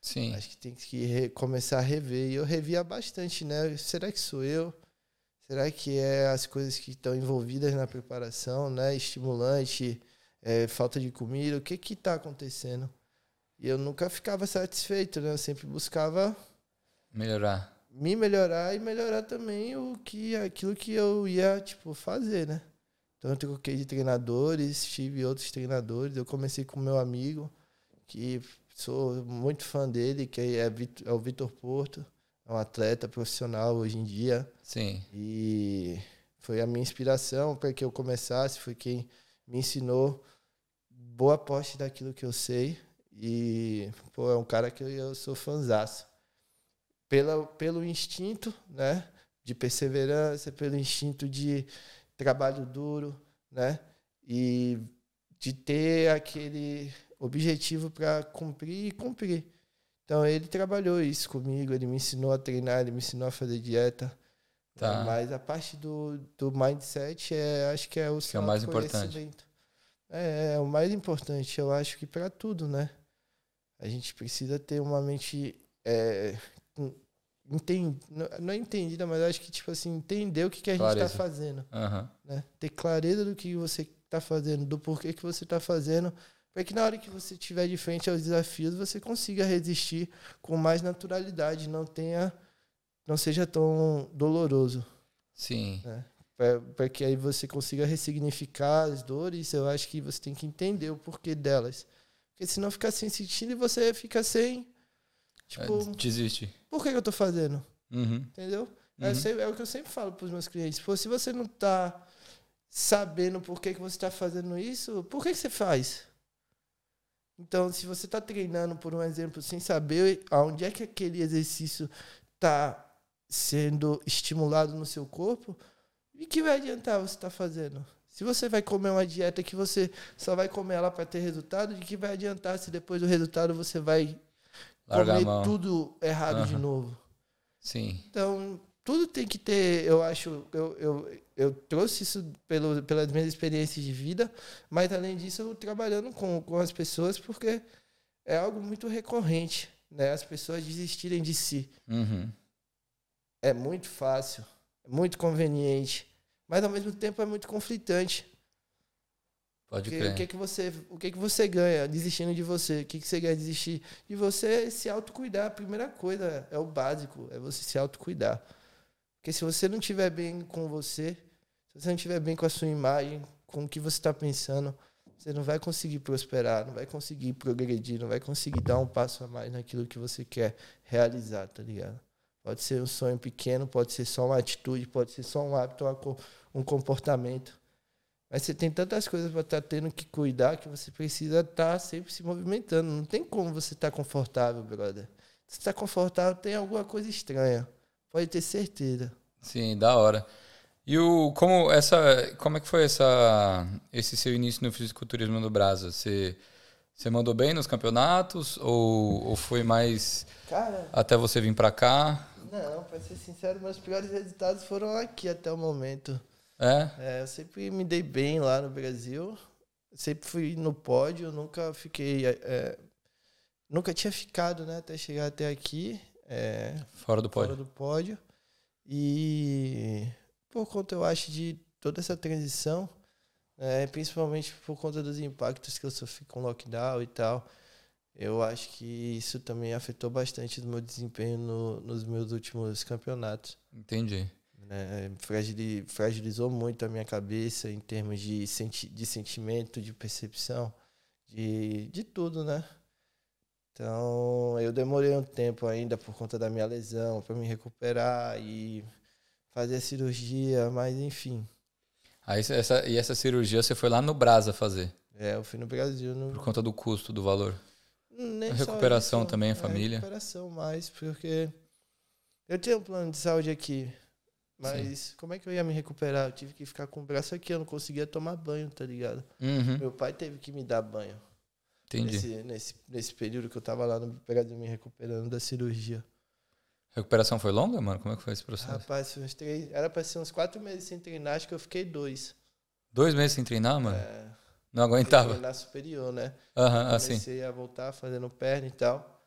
Sim. Acho que tem que começar a rever. E eu revia bastante, né? Será que sou eu? Será que é as coisas que estão envolvidas na preparação, né? Estimulante, é, falta de comida, o que que tá acontecendo? E eu nunca ficava satisfeito, né? Eu sempre buscava Melhorar. me melhorar e melhorar também o que aquilo que eu ia tipo fazer, né? Então eu troquei de treinadores, tive outros treinadores. Eu comecei com meu amigo, que sou muito fã dele, que é, é o Vitor Porto, é um atleta profissional hoje em dia Sim. e foi a minha inspiração para que eu começasse, foi quem me ensinou boa parte daquilo que eu sei e pô, é um cara que eu, sou fanzaço. Pela, pelo instinto, né, de perseverança, pelo instinto de trabalho duro, né, e de ter aquele objetivo para cumprir e cumprir. Então ele trabalhou isso comigo, ele me ensinou a treinar, ele me ensinou a fazer dieta. Tá. Mas a parte do, do mindset é, acho que é o Que é o mais importante. autoconhecimento. É, é o mais importante, eu acho que para tudo, né? A gente precisa ter uma mente é, não- é entendida, mas acho que tipo assim, entender o que, que a gente Clareza. está fazendo, Aham. né? Ter clareza do que você está fazendo, do porquê que você está fazendo, para que na hora que você estiver de frente aos desafios, você consiga resistir com mais naturalidade, não tenha não seja tão doloroso Sim. para que aí você consiga ressignificar as dores, eu acho que você tem que entender o porquê delas. Porque senão fica sem sentido e você fica sem. Tipo, É, Desiste. por que, que eu tô fazendo? Uhum. Entendeu? É, Uhum. sempre- é o que eu sempre falo pros meus clientes. Pô, se você não tá sabendo por que, que você tá fazendo isso, por que, que você faz? Então, se você tá treinando, por um exemplo, sem saber aonde é que aquele exercício tá sendo estimulado no seu corpo, e que vai adiantar você estar fazendo? Se você vai comer uma dieta que você só vai comer ela para ter resultado, de que vai adiantar se depois do resultado você vai Largar comer tudo errado de Aham. novo? Sim. Então, tudo tem que ter, eu acho, eu, eu, eu trouxe isso pelo, pelas minhas experiências de vida, mas além disso, eu trabalhando com, com as pessoas, porque é algo muito recorrente, né? As pessoas desistirem de si. Uhum. É muito fácil, é muito conveniente, mas ao mesmo tempo é muito conflitante. Pode Porque crer. o que, que você, o que, que você ganha desistindo de você? O que, que você ganha desistir de você? Se autocuidar. A primeira coisa é o básico, é você se autocuidar. Porque se você não estiver bem com você, se você não estiver bem com a sua imagem, com o que você está pensando, você não vai conseguir prosperar, não vai conseguir progredir, não vai conseguir dar um passo a mais naquilo que você quer realizar, tá ligado? Pode ser um sonho pequeno, pode ser só uma atitude, pode ser só um hábito, uma um comportamento. Mas você tem tantas coisas para estar tendo que cuidar que você precisa estar sempre se movimentando. Não tem como você estar confortável, brother. Se você está confortável, tem alguma coisa estranha. Pode ter certeza. Sim, da hora. E o como essa como é que foi essa esse seu início no fisiculturismo no Brasa? Você você mandou bem nos campeonatos ou, ou foi mais Cara, até você vir pra cá? não, pra ser sincero, meus piores resultados foram aqui até o momento. É? É, eu sempre me dei bem lá no Brasil. Sempre fui no pódio, nunca fiquei. é, é, nunca tinha ficado, né? Até chegar até aqui. É, Fora do fora pódio. do pódio. E por conta, eu acho, de toda essa transição, é, principalmente por conta dos impactos que eu sofri com o lockdown e tal, eu acho que isso também afetou bastante o meu desempenho no- nos meus últimos campeonatos. Entendi. Né? Fragili- fragilizou muito a minha cabeça em termos de, senti de sentimento, de percepção, de, de tudo, né? Então, eu demorei um tempo ainda por conta da minha lesão para me recuperar e fazer a cirurgia, mas enfim. Aí essa e essa cirurgia você foi lá no Brasa fazer É, eu fui no Brasil. No, por conta do custo do valor. nem A recuperação isso, também, a é, família. recuperação mais, porque eu tinha um plano de saúde aqui, mas como é que eu ia me recuperar? Eu tive que ficar com o braço aqui, eu não conseguia tomar banho, tá ligado? Uhum. Meu pai teve que me dar banho Entendi. nesse, nesse, nesse período que eu tava lá no Brasil me recuperando da cirurgia. Recuperação foi longa, mano? Como é que foi esse processo? Rapaz, uns três, era pra ser uns quatro meses sem treinar, acho que eu fiquei dois. Dois meses sem treinar, mano? É, Não aguentava. treinar superior, né? Aham, assim. Comecei a voltar fazendo perna e tal.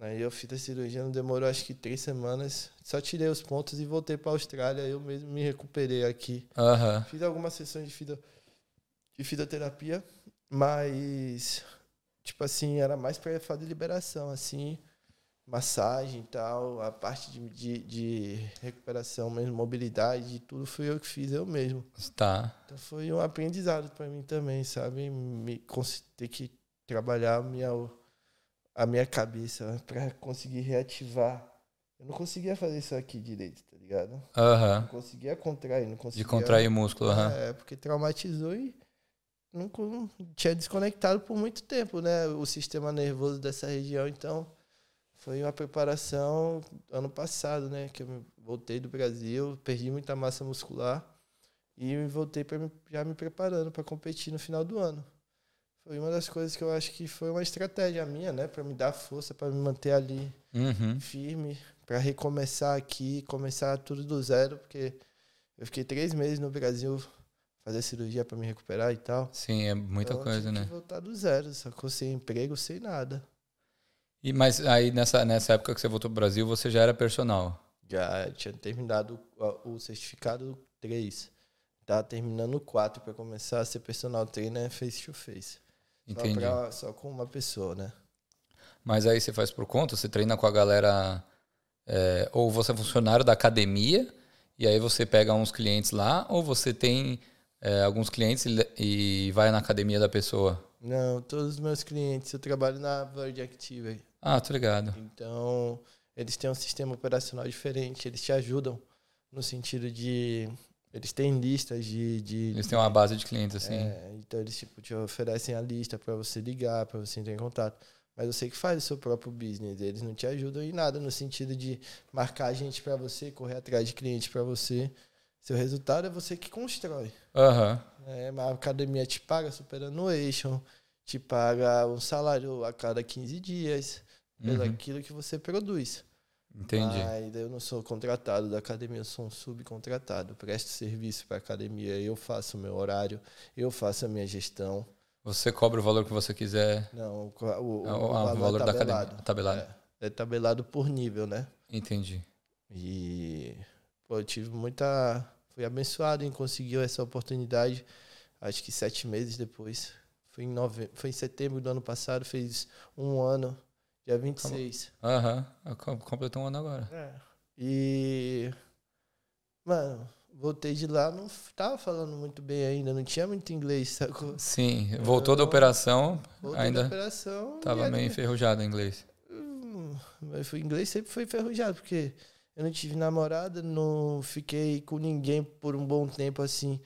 Aí eu fiz a cirurgia, não demorou acho que três semanas. Só tirei os pontos e voltei pra Austrália. Eu mesmo me recuperei aqui. Aham. Fiz algumas sessões de, fido, de fisioterapia, mas, tipo assim, era mais pra fazer liberação, assim, massagem e tal. A parte de, de, de recuperação mesmo, mobilidade, tudo fui eu que fiz, eu mesmo. Tá. Então foi um aprendizado para mim também, sabe? Me, ter que trabalhar a minha, a minha cabeça para conseguir reativar. Eu não conseguia fazer isso aqui direito, tá ligado? Não Aham. conseguia contrair, não conseguia. De contrair o músculo, aham. É, porque traumatizou e não co- tinha desconectado por muito tempo, né? O sistema nervoso dessa região, então foi uma preparação ano passado, né? Que eu voltei do Brasil, perdi muita massa muscular e voltei para já me preparando para competir no final do ano. Foi uma das coisas que eu acho que foi uma estratégia minha, né? Para me dar força, para me manter ali Uhum. firme para recomeçar aqui, começar tudo do zero, porque eu fiquei três meses no Brasil fazer cirurgia para me recuperar e tal. Sim, é muita Então, coisa, né? Que voltar do zero, sacou? Sem emprego, sem nada. E, mas aí nessa, nessa época que você voltou pro Brasil, você já era personal. Já tinha terminado o, o certificado 3. Tava terminando o 4 para começar a ser personal trainer face to face. Entendi. Só, pra- só com uma pessoa, né? Mas aí você faz por conta, você treina com a galera. é, ou você é funcionário da academia, e aí você pega uns clientes lá, ou você tem é, alguns clientes e, e vai na academia da pessoa. Não, todos os meus clientes, eu trabalho na Virgin Active. Ah, tô ligado. Então, eles têm um sistema operacional diferente, eles te ajudam no sentido de. Eles têm listas de. de Eles têm uma base de clientes assim. é, então, eles tipo, te oferecem a lista para você ligar, para você entrar em contato. Mas você que faz o seu próprio business, eles não te ajudam em nada no sentido de marcar gente para você, correr atrás de cliente para você. Seu resultado é você que constrói. Aham. É, a academia te paga superannuation, te paga um salário a cada 15 dias, pelo Uhum. aquilo que você produz. Entendi. Mas eu não sou contratado da academia, eu sou um subcontratado. Presto serviço para a academia, eu faço o meu horário, eu faço a minha gestão. Você cobra o valor que você quiser. Não, o, o, o Ah, o valor, valor é da tabelado. academia. Tabelado. É, é tabelado por nível, né? Entendi. E pô, eu tive muita. Fui abençoado em conseguir essa oportunidade. Acho que sete meses depois. Foi em, nove... Foi em setembro do ano passado, fez um ano, dia 26. Aham. Com- Completou um ano agora. É. E. Mano, voltei de lá, não tava falando muito bem ainda, não tinha muito inglês, sacou? Sim. Voltou da Eu- operação, Voltei ainda da operação. tava meio enferrujado em inglês. Hum, Mas o inglês sempre foi enferrujado, porque eu não tive namorada, não fiquei com ninguém por um bom tempo assim,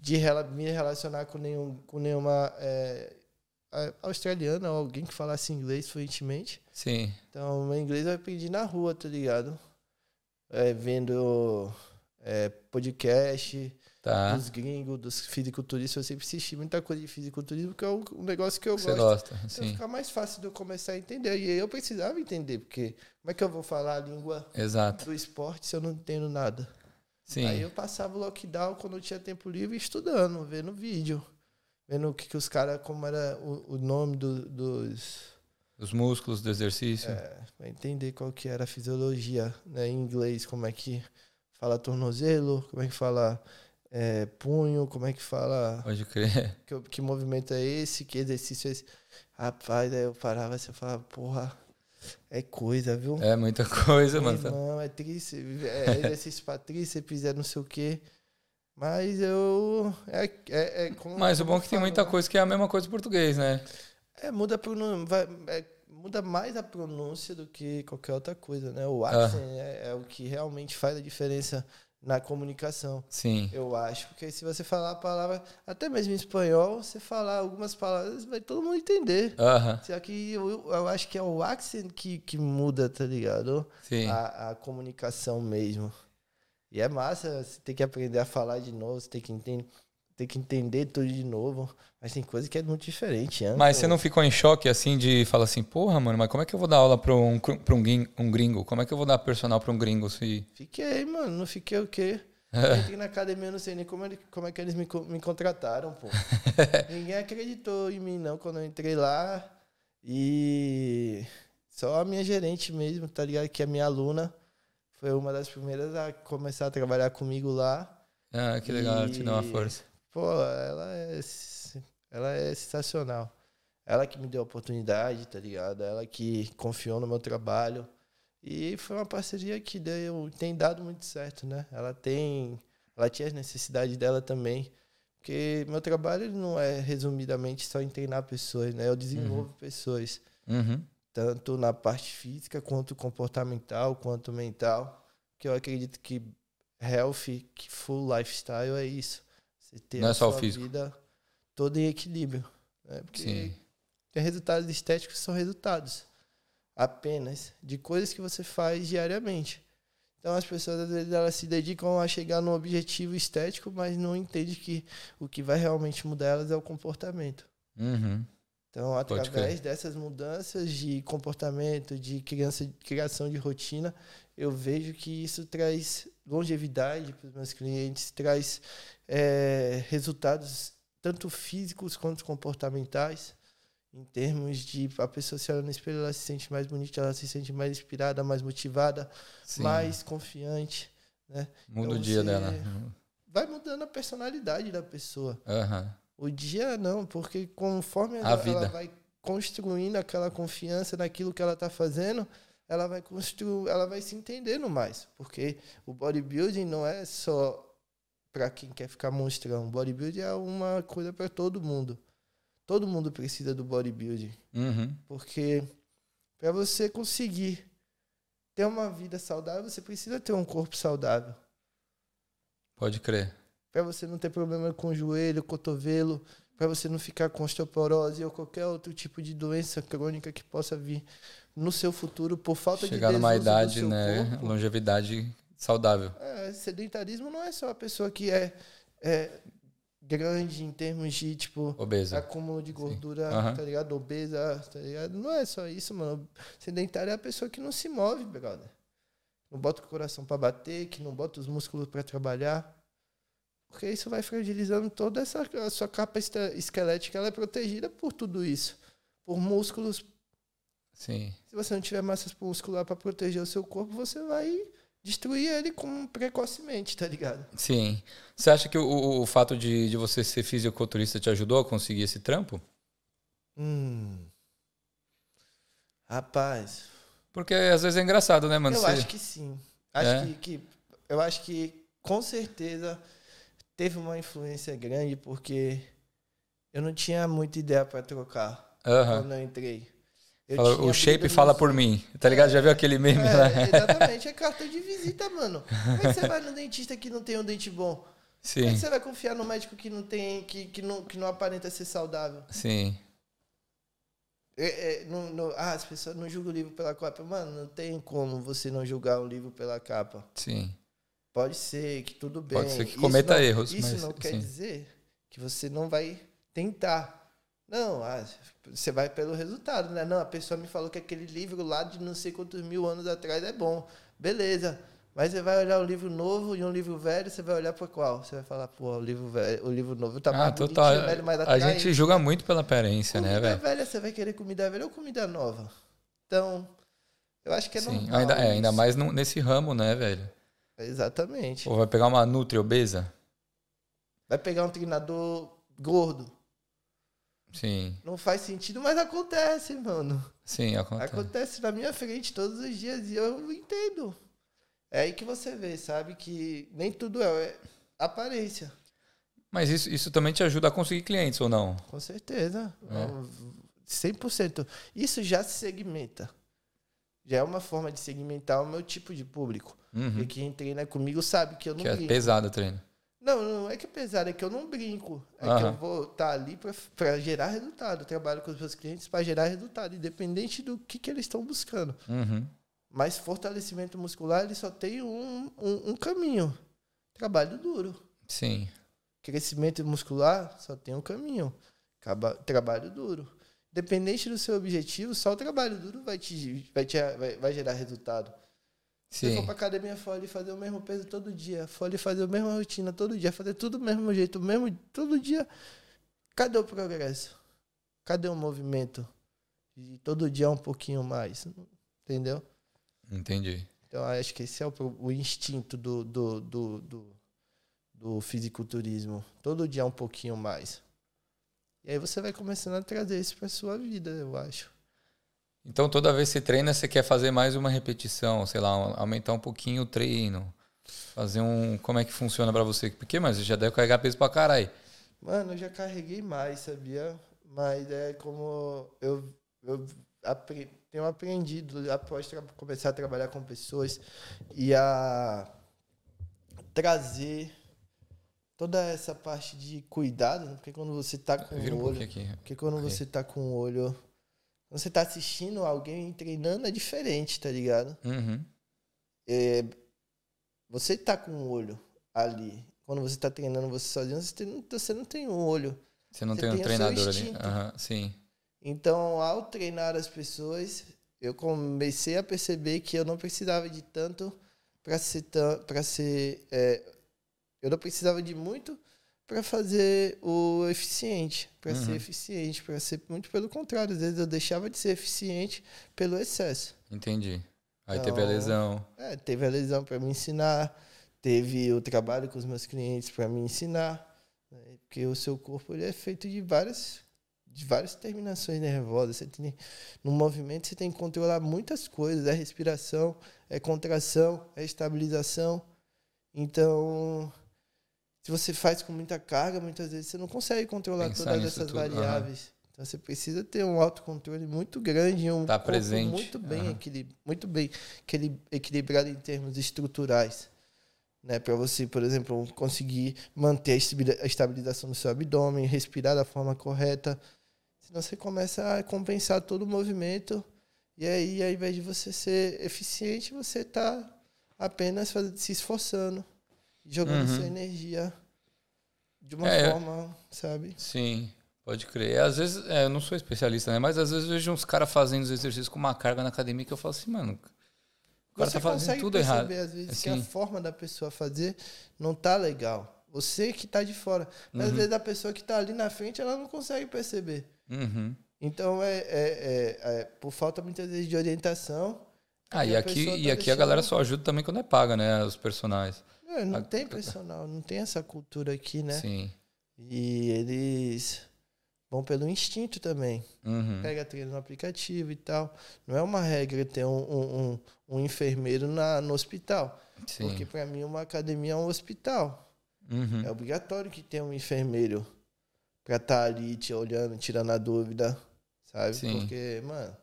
de me relacionar com, nenhum, com nenhuma é, a- australiana ou alguém que falasse inglês fluentemente. Sim. Então, meu inglês eu aprendi na rua, tá ligado? É, vendo é, podcast, Tá. dos gringos, dos fisiculturistas. Eu sempre assisti muita coisa de fisiculturismo, que é um um negócio que eu Você gosto. gosta, Então sim. fica mais fácil de eu começar a entender. E aí eu precisava entender, porque como é que eu vou falar a língua Exato. do esporte se eu não entendo nada? Sim. Aí eu passava o lockdown quando eu tinha tempo livre estudando, vendo vídeo, vendo o que, que os caras, como era o, o nome do- dos. Os músculos do exercício. É, pra entender qual que era a fisiologia né, em inglês, como é que fala tornozelo, como é que fala é, punho, como é que fala. Pode crer. Que, que movimento é esse, que exercício é esse. Rapaz, aí eu parava assim, eu falava, porra, é coisa, viu? É muita coisa, mano. Não, é tríceps, é exercício pra tríceps, é não sei o quê. Mas eu. É, é, é Mas o bom é que tem muita falo, coisa que é a mesma coisa em português, né? É, muda, a vai, é, muda mais a pronúncia do que qualquer outra coisa, né? O accent é, é o que realmente faz a diferença na comunicação. Sim. Eu acho, porque se você falar a palavra, até mesmo em espanhol, você falar algumas palavras, vai todo mundo entender. Aham. Só que eu, eu acho que é o accent que, que muda, tá ligado? Sim. a, a comunicação mesmo. E é massa, você tem que aprender a falar de novo, você tem que entender, tem que entender tudo de novo. Mas tem coisa que é muito diferente. né? Mas você não ficou em choque assim de falar assim, porra, mano, mas como é que eu vou dar aula pra um, pra um, gringo? Como é que eu vou dar personal pra um gringo se. Fiquei, mano, não fiquei o quê? Eu Entrei na academia, eu não sei nem como, ele- como é que eles me, me contrataram, pô. Ninguém acreditou em mim, não, quando eu entrei lá. E só a minha gerente mesmo, tá ligado? Que é minha aluna. Foi uma das primeiras a começar a trabalhar comigo lá. Ah, que legal, E- te dá uma força. Pô, ela é, ela é sensacional. Ela que me deu a oportunidade, tá ligado? Ela que confiou no meu trabalho. E foi uma parceria que deu, tem dado muito certo, né? Ela tem. Ela tinha as necessidades dela também. Porque meu trabalho não é resumidamente só em treinar pessoas, né? Eu desenvolvo pessoas Uhum. Tanto na parte física quanto comportamental, quanto mental, que eu acredito que health, que full lifestyle é isso. Você ter Não é a o sua vida toda em equilíbrio, né? Porque Sim. tem resultados estéticos que são resultados apenas de coisas que você faz diariamente. Então as pessoas às vezes elas se dedicam a chegar no objetivo estético, mas não entendem que o que vai realmente mudar elas é o comportamento. Uhum. Então, através dessas mudanças de comportamento, de criança, criação de rotina, eu vejo que isso traz longevidade para os meus clientes, traz eh, resultados tanto físicos quanto comportamentais, em termos de a pessoa se olha no espelho, ela se sente mais bonita, ela se sente mais inspirada, mais motivada, Sim. mais confiante. Né? Muda o então dia você- dela. Vai mudando a personalidade da pessoa. Aham. O dia não, porque conforme A ela, vida. ela vai construindo aquela confiança naquilo que ela está fazendo, ela vai construir, ela vai se entendendo mais. Porque o bodybuilding não é só para quem quer ficar monstrão. O bodybuilding é uma coisa para todo mundo. Todo mundo precisa do bodybuilding. Uhum. Porque para você conseguir ter uma vida saudável, você precisa ter um corpo saudável. Pode crer. Para você não ter problema com o joelho, cotovelo, para você não ficar com osteoporose ou qualquer outro tipo de doença crônica que possa vir no seu futuro por falta Chegar de numa desuso do idade, né? corpo. Longevidade saudável. É, sedentarismo não é só a pessoa que é, é grande em termos de tipo Obesa. acúmulo de gordura, Aham. tá ligado? Obesa, tá ligado? Não é só isso, mano. Sedentário é a pessoa que não se move, brother. Não bota o coração pra bater, que não bota os músculos pra trabalhar. Porque isso vai fragilizando toda essa a sua capa esquelética, ela é protegida por tudo isso. Por músculos. Sim. Se você não tiver massa muscular pra proteger o seu corpo, você vai destruir ele com precocemente, tá ligado? Sim. Você acha que o, o fato de, de você ser fisiculturista te ajudou a conseguir esse trampo? Hum. Rapaz, Porque às vezes é engraçado, né, mano? eu Você- acho que sim. Acho É? que, que- eu acho que com certeza teve uma influência grande porque eu não tinha muita ideia pra trocar Aham. quando eu entrei. Eu Fala, o shape fala por mim. Tá ligado? Já viu aquele meme lá? É, exatamente, é cartão de visita, mano. Como é que você vai no dentista que não tem um dente bom? Como é Sim, que você vai confiar no médico que não tem, que, que, não, que não aparenta ser saudável? sim. É, é, não- não- ah, as pessoas não julgam o livro pela capa. Mano, não tem como você não julgar um livro pela capa. Sim. Pode ser que tudo bem. Pode ser que cometa não, erros. Isso mas, não quer sim. dizer que você não vai tentar. Não, ah, você vai pelo resultado, né? Não, a pessoa me falou que aquele livro lá de não sei quantos mil anos atrás é bom. Beleza. Mas você vai olhar um livro novo e um livro velho, você vai olhar para qual? Você vai falar, pô, o livro velho, o livro novo tá Ah, mais total. velho, mais A atraente. gente julga muito pela aparência, né, Comida velho? velha, você vai querer comida velha ou comida nova? Então, eu acho que é Sim, normal. ainda, é, ainda isso. mais no- nesse ramo, né, velho? Exatamente. Ou vai pegar uma nutri obesa? Vai pegar um treinador gordo. Sim, Não faz sentido, mas acontece, mano. sim, acontece. Acontece na minha frente todos os dias e eu entendo. É aí que você vê, sabe? Que nem tudo é, é aparência. Mas isso, isso também te ajuda a conseguir clientes ou não? Com certeza. É. 100%. Isso já se segmenta. Já é uma forma de segmentar o meu tipo de público. Uhum. E quem treina comigo sabe que eu não Que é brinco. pesado o treino. Não, não é que é pesado, é que eu não brinco. É que Aham. eu vou estar ali para gerar resultado. Eu trabalho com os meus clientes para gerar resultado, independente do que, que eles estão buscando. Uhum. Mas fortalecimento muscular, ele só tem um, um, um caminho. Trabalho duro. Sim, Crescimento muscular só tem um caminho. Traba- trabalho duro. Independente do seu objetivo, só o trabalho duro vai, te, vai, te, vai, vai gerar resultado. Se você sim. for pra academia, for ali fazer o mesmo peso todo dia, for ali fazer a mesma rotina todo dia, fazer tudo do mesmo jeito, mesmo todo dia, cadê o progresso? Cadê o movimento? E todo dia é um pouquinho mais, entendeu? Entendi. Então acho que esse é o, o instinto do, do, do, do, do fisiculturismo. Todo dia é um pouquinho mais. E aí você vai começando a trazer isso pra sua vida, eu acho. Então toda vez que você treina, você quer fazer mais uma repetição, sei lá, um- aumentar um pouquinho o treino. Fazer um. Como é que funciona pra você? Porque, mas você já deve carregar peso pra caralho. Mano, eu já carreguei mais, sabia? Mas é como eu, eu apre- tenho aprendido após começar a trabalhar com pessoas e a trazer toda essa parte de cuidado, né? porque quando você tá com Vira um o olho, aqui. porque quando Ok. você tá com o olho, quando você tá assistindo alguém treinando é diferente, tá ligado? Uhum. É, você tá com o olho ali. Quando você tá treinando você sozinho, você, tem- você não tem um olho. Você não Você tem um tem seu treinador ali. Aham, sim. Então, ao treinar as pessoas, eu comecei a perceber que eu não precisava de tanto para ser para ser é, eu não precisava de muito para fazer o eficiente, para Uhum. ser eficiente, para ser muito pelo contrário, às vezes eu deixava de ser eficiente pelo excesso. Entendi. Aí teve a Então, lesão. É, teve a lesão para me ensinar, teve o trabalho com os meus clientes para me ensinar, né? porque o seu corpo ele é feito de várias de várias terminações nervosas. Você tem, no movimento você tem que controlar muitas coisas, é respiração, é contração, é estabilização. Então, se você faz com muita carga, muitas vezes você não consegue controlar Pensar todas essas tudo, variáveis. Então você precisa ter um autocontrole muito grande, e um Tá presente, muito bem, equili- muito bem equili- equilibrado em termos estruturais. Né, para você, por exemplo, conseguir manter a estabi- a estabilização do seu abdômen, respirar da forma correta. Senão você começa a compensar todo o movimento. E aí, ao invés de você ser eficiente, você está apenas se esforçando, jogando Uhum. sua energia de uma É, forma, sabe? Sim, pode crer. Às vezes, é, eu não sou especialista, né? Mas às vezes eu vejo uns caras fazendo os exercícios com uma carga na academia que eu falo assim, mano, o cara Você tá fazendo consegue tudo perceber, errado. às vezes, Assim. que a forma da pessoa fazer não tá legal. Você que tá de fora. Mas às Uhum. vezes a pessoa que tá ali na frente, ela não consegue perceber. Uhum. Então, é, é, é- é por falta muitas vezes de orientação. Ah, E aqui, e tá aqui a galera só ajuda também quando é paga, né? Os personagens. É, não A- tem personal, não tem essa cultura aqui, né? Sim. E eles vão pelo instinto também. Uhum. Pega treino no aplicativo e tal. Não é uma regra ter um, um, um- um enfermeiro na, no hospital. Sim. Porque para mim uma academia é um hospital. Uhum. É obrigatório que tenha um enfermeiro pra estar ali te olhando, tirando a dúvida, sabe? Sim. Porque, mano,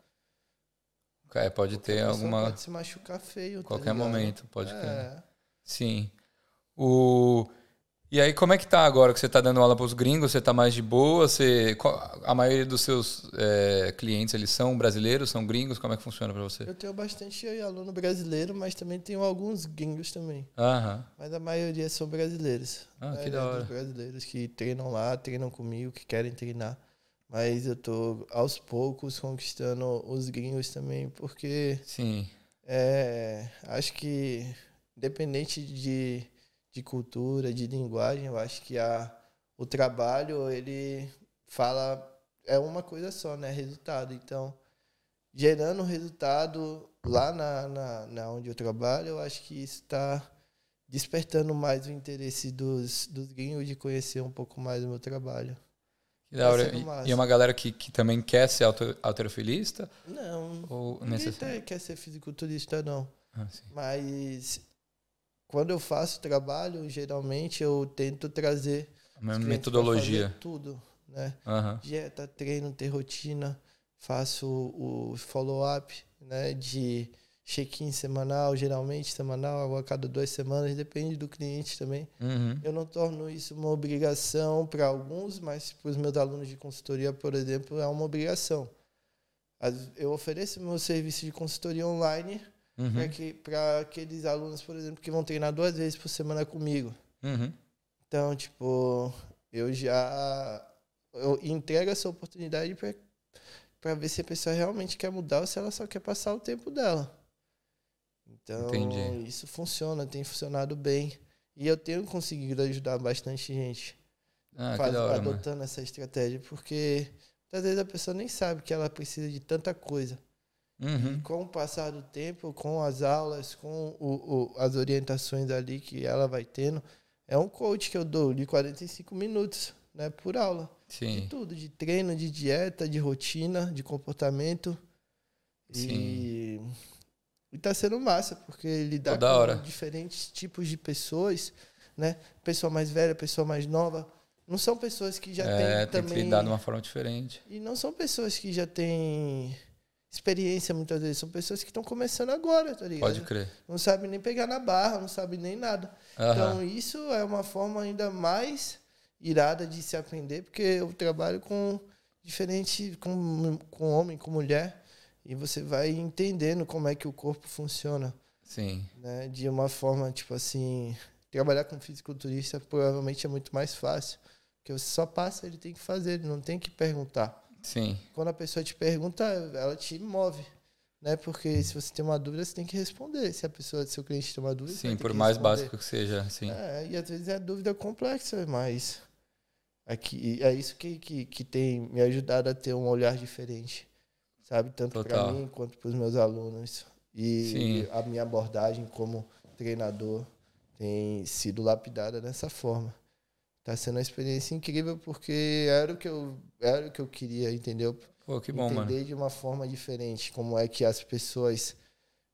É, pode ter alguma. pode se machucar feio. tá Qualquer ligado? momento, pode. É. Sim. O... E aí, como é que tá agora que você tá dando aula pros gringos? Você tá mais de boa? Você, a maioria dos seus é, clientes, eles são brasileiros, são gringos? Como é que funciona para você? Eu tenho bastante aluno brasileiro, mas também tenho alguns gringos também. Aham. Mas a maioria são brasileiros. Ah, A que da hora. dos brasileiros que treinam lá, treinam comigo, que querem treinar. Mas eu tô aos poucos conquistando os gringos também, porque Sim. é, acho que independente de, de cultura, de linguagem, eu acho que a, o trabalho ele fala é uma coisa só, né? Resultado. Então, gerando resultado lá na, na, na onde eu trabalho, eu acho que isso está despertando mais o interesse dos, dos gringos de conhecer um pouco mais o meu trabalho. Que da hora. sendo E-. E é uma galera que, que também quer ser alterofilista? Não, Ou ninguém necessário? tá- quer ser fisiculturista, não. Ah. Mas quando eu faço trabalho, geralmente eu tento trazer A os mesma clientes pra metodologia. tudo, né? Aham. Dieta, treino, ter rotina, faço o follow-up, né? De check-in semanal, geralmente semanal, ou a cada duas semanas, depende do cliente também. Uhum. Eu não torno isso uma obrigação para alguns, mas para os meus alunos de consultoria, por exemplo, é uma obrigação. Eu ofereço meu serviço de consultoria online Uhum. para que aqueles alunos, por exemplo, que vão treinar duas vezes por semana comigo. Uhum. Então, tipo, eu já eu entrego essa oportunidade para ver se a pessoa realmente quer mudar ou se ela só quer passar o tempo dela. Então, Entendi. isso funciona, tem funcionado bem. E eu tenho conseguido ajudar bastante gente Ah, faz- hora, mano. adotando essa estratégia, porque muitas vezes a pessoa nem sabe que ela precisa de tanta coisa. Uhum. Com o passar do tempo, com as aulas, com o, o- as orientações ali que ela vai tendo, é um coach que eu dou de 45 minutos né, por aula. De Sim. tudo, de treino, de dieta, de rotina, de comportamento. Sim. E, e tá sendo massa, porque lidar Toda com hora. diferentes tipos de pessoas, né? Pessoa mais velha, pessoa mais nova. Não são pessoas que já é, têm tem também. que lidar de uma forma diferente. E não são pessoas que já têm experiência muitas vezes, são pessoas que estão começando agora, tá ligado? Pode crer. Não sabem nem pegar na barra, não sabem nem nada. Aham. Então isso é uma forma ainda mais irada de se aprender, porque eu trabalho com diferente, com, com homem, com mulher, e você vai entendendo como é que o corpo funciona, Sim. né? De uma forma, tipo assim, trabalhar com fisiculturista provavelmente é muito mais fácil, porque você só passa, ele tem que fazer, ele não tem que perguntar Sim. quando a pessoa te pergunta, ela te move. Né? Porque se você tem uma dúvida, você tem que responder. Se a pessoa, se o cliente tem uma dúvida, Sim, por mais responder. básico que seja, sim. É, e às vezes é dúvida complexa, mas aqui, é isso que, que, que tem me ajudado a ter um olhar diferente. Sabe? Tanto para mim quanto para os meus alunos. E Sim. a minha abordagem como treinador tem sido lapidada dessa forma. Tá sendo uma experiência incrível porque era o que eu, era o que eu queria, entendeu? Pô, que bom, entender mano. de uma forma diferente como é que as pessoas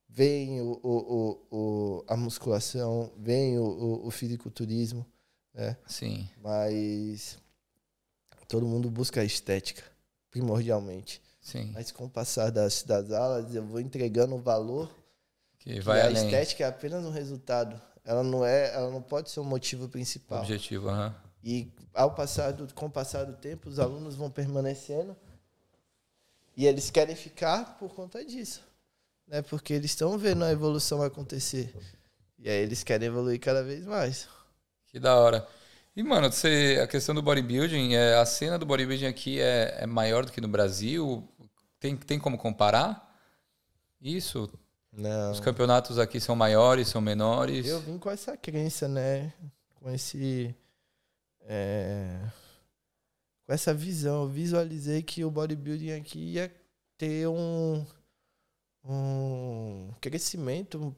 veem o, o, o, a musculação, veem o, o, o fisiculturismo, né? Sim. Mas todo mundo busca a estética, primordialmente. Sim. Mas com o passar das, das aulas, eu vou entregando o valor Que que vai a além. estética é apenas um resultado. Ela não é, ela não pode ser o motivo principal. Objetivo, aham. E ao passar do, com o passar do tempo, os alunos vão permanecendo e eles querem ficar por conta disso, né? Porque eles estão vendo a evolução acontecer e aí eles querem evoluir cada vez mais. Que da hora. E, mano, você, a questão do bodybuilding, é, a cena do bodybuilding aqui é, é maior do que no Brasil? Tem, tem como comparar? Isso? Não. Os campeonatos aqui são maiores, são menores? Eu vim com essa crença, né? Com esse. é, com essa visão. Eu visualizei que o bodybuilding aqui ia ter um, um crescimento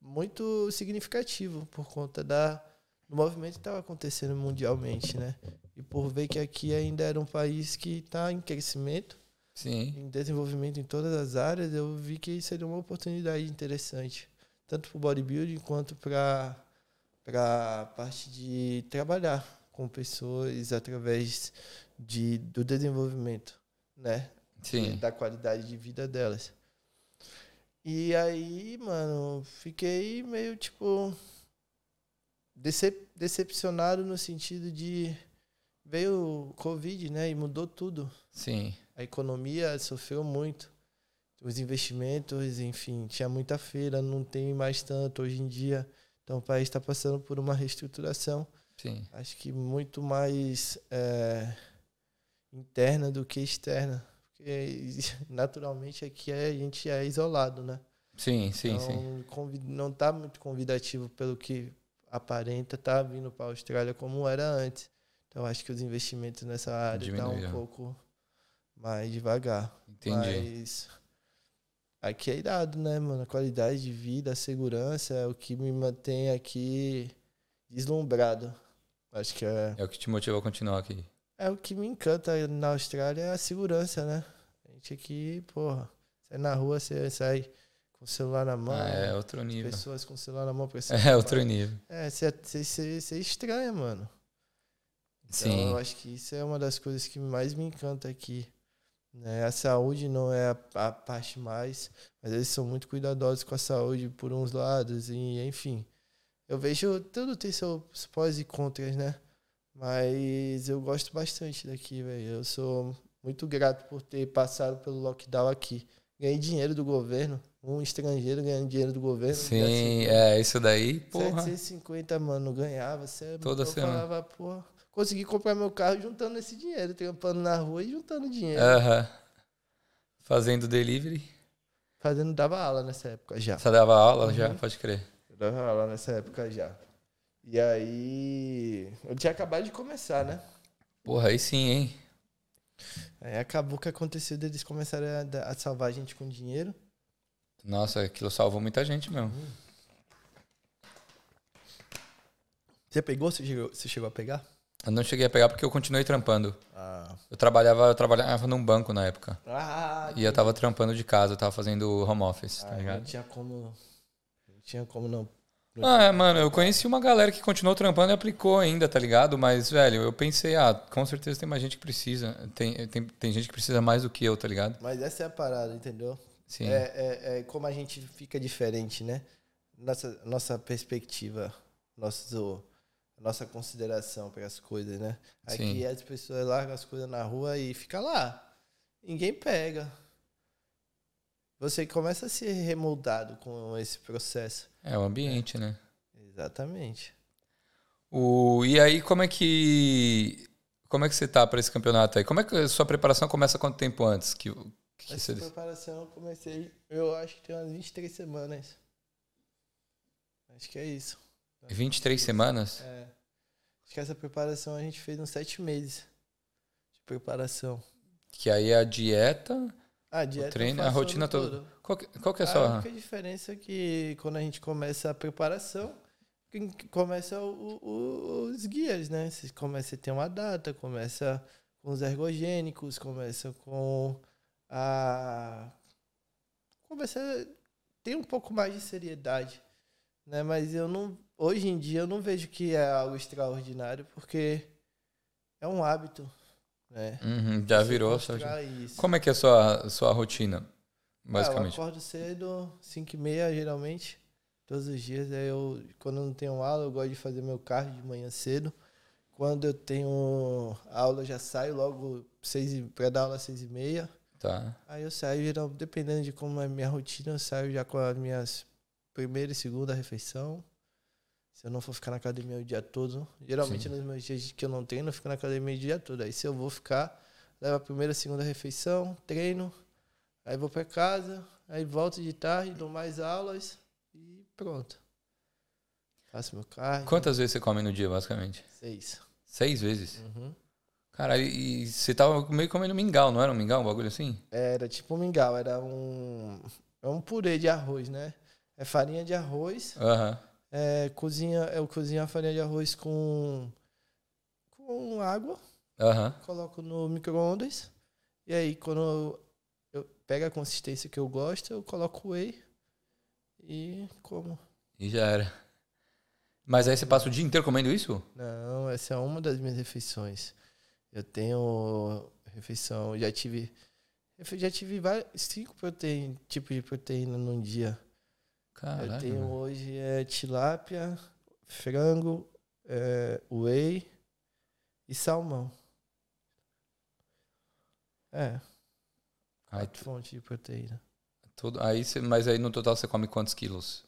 muito significativo por conta da, do movimento que estava acontecendo mundialmente, né? E por ver que aqui ainda era um país que está em crescimento Sim. em desenvolvimento em todas as áreas, eu vi que seria uma oportunidade interessante, tanto para o bodybuilding quanto para a parte de trabalhar com pessoas através de, do desenvolvimento, né? Sim. Da qualidade de vida delas. E aí, mano, fiquei meio tipo decep decepcionado no sentido de veio o Covid, né? E mudou tudo. Sim. A economia sofreu muito. Os investimentos, enfim, tinha muita feira, não tem mais tanto hoje em dia. Então o país está passando por uma reestruturação. Sim. Acho que muito mais é, interna do que externa. Porque naturalmente aqui a gente é isolado, né? Sim, sim, então, sim. Não está muito convidativo pelo que aparenta tá vindo para a Austrália como era antes. Então acho que os investimentos nessa área estão um Diminuíram. pouco mais devagar. Entendi. Mas aqui é irado, né, mano? A qualidade de vida, a segurança é o que me mantém aqui deslumbrado. Acho que é, É o que te motiva a continuar aqui. é o que me encanta na Austrália, é a segurança, né? A gente aqui, porra, sai na rua, você sai com o celular na mão, Ah, é outro nível. pessoas com o celular na mão pra você. É outro nível. É, você, você, você, você estranha, mano. Então, Sim. eu acho que isso é uma das coisas que mais me encanta aqui. Né? A saúde não é a, a parte mais, mas eles são muito cuidadosos com a saúde por uns lados, e enfim. Eu vejo tudo tem seus pós e contras, né? Mas eu gosto bastante daqui, velho. Eu sou muito grato por ter passado pelo lockdown aqui. Ganhei dinheiro do governo, um estrangeiro ganhando dinheiro do governo. Sim, é isso daí, porra. 750, mano, ganhava. Você, Toda eu semana. falava, pô, consegui comprar meu carro juntando esse dinheiro, trampando na rua e juntando dinheiro. Aham. Fazendo delivery. Fazendo, dava aula nessa época já. Você dava aula já, Uhum. pode crer. Eu dava aula nessa época já. E aí, eu tinha acabado de começar, né? Porra, aí sim, hein? Aí acabou que aconteceu deles começarem a, a salvar a gente com dinheiro. Nossa, aquilo salvou muita gente mesmo. Você pegou? Você chegou, você chegou a pegar? Eu não cheguei a pegar porque eu continuei trampando. Ah. Eu trabalhava, eu trabalhava num banco na época. Ah, E eu tava trampando de casa, eu tava fazendo home office, tá ah, não ligado? tinha como. Não tinha como não. Ah, é, mano, eu conheci uma galera que continuou trampando e aplicou ainda, tá ligado? Mas, velho, eu pensei, ah, com certeza tem mais gente que precisa. Tem, tem, tem gente que precisa mais do que eu, tá ligado? Mas essa é a parada, entendeu? Sim. É, é, é como a gente fica diferente, né? Nossa, nossa perspectiva, nosso, nossa consideração para as coisas, né? Aqui Sim. as pessoas largam as coisas na rua e fica lá. Ninguém pega. Você começa a ser remoldado com esse processo. É o ambiente, né? Exatamente. O, e aí, como é que. Como é que você tá pra esse campeonato aí? Como é que a sua preparação começa quanto tempo antes? Que, que Essa você... preparação eu comecei, eu acho que tem umas 23 semanas. Acho que é isso. 23 semanas? É. Acho que essa preparação a gente fez uns sete meses de preparação. Que aí é a dieta. A dieta treino, eu a rotina toda. todo. Qual que, qual que é a A sua. única diferença é que quando a gente começa a preparação, começa o- o- os guias, né? Você começa a ter uma data, começa com os ergogênicos, começa com a. Começa a ter um pouco mais de seriedade, né? Mas eu não. Hoje em dia eu não vejo que é algo extraordinário, porque é um hábito, né? Uhum, já Você virou. isso. Como é que é a sua, sua rotina? Ah, eu Basicamente. acordo cedo, 5 e meia geralmente, todos os dias. Aí eu, quando eu não tenho aula, eu gosto de fazer meu cardio de manhã cedo. Quando eu tenho aula, eu já saio logo pra dar aula às seis e meia. Tá. Aí eu saio, geral- dependendo de como é a minha rotina, eu saio já com as minhas primeira e segunda refeição. Se eu não for ficar na academia o dia todo, geralmente Sim. nos meus dias que eu não treino, eu fico na academia o dia todo. Aí se eu vou ficar, levo a primeira segunda refeição, treino, aí vou pra casa, aí volto de tarde, dou mais aulas e pronto. Faço meu cardio. Quantas vezes você come no dia, basicamente? Seis. Seis vezes? Uhum. Caralho, e você tava meio comendo mingau, não era um mingau, um bagulho assim? Era tipo um mingau, era um, é um purê de arroz, né? É farinha de arroz, Aham. É, cozinha, eu cozinho a farinha de arroz com, com água, Aham. coloco no micro-ondas, e aí quando eu, eu pego a consistência que eu gosto, eu coloco whey e como. E já era. Mas aí você passa o dia inteiro comendo isso? Não, essa é uma das minhas refeições. Eu tenho refeição, já tive. Eu já tive vários, cinco proteína, tipos de proteína num dia. Eu tenho mano. hoje é tilápia, frango, é, whey e salmão. É, Aí, fontes de proteína. tudo, aí você, mas aí no total você come quantos quilos?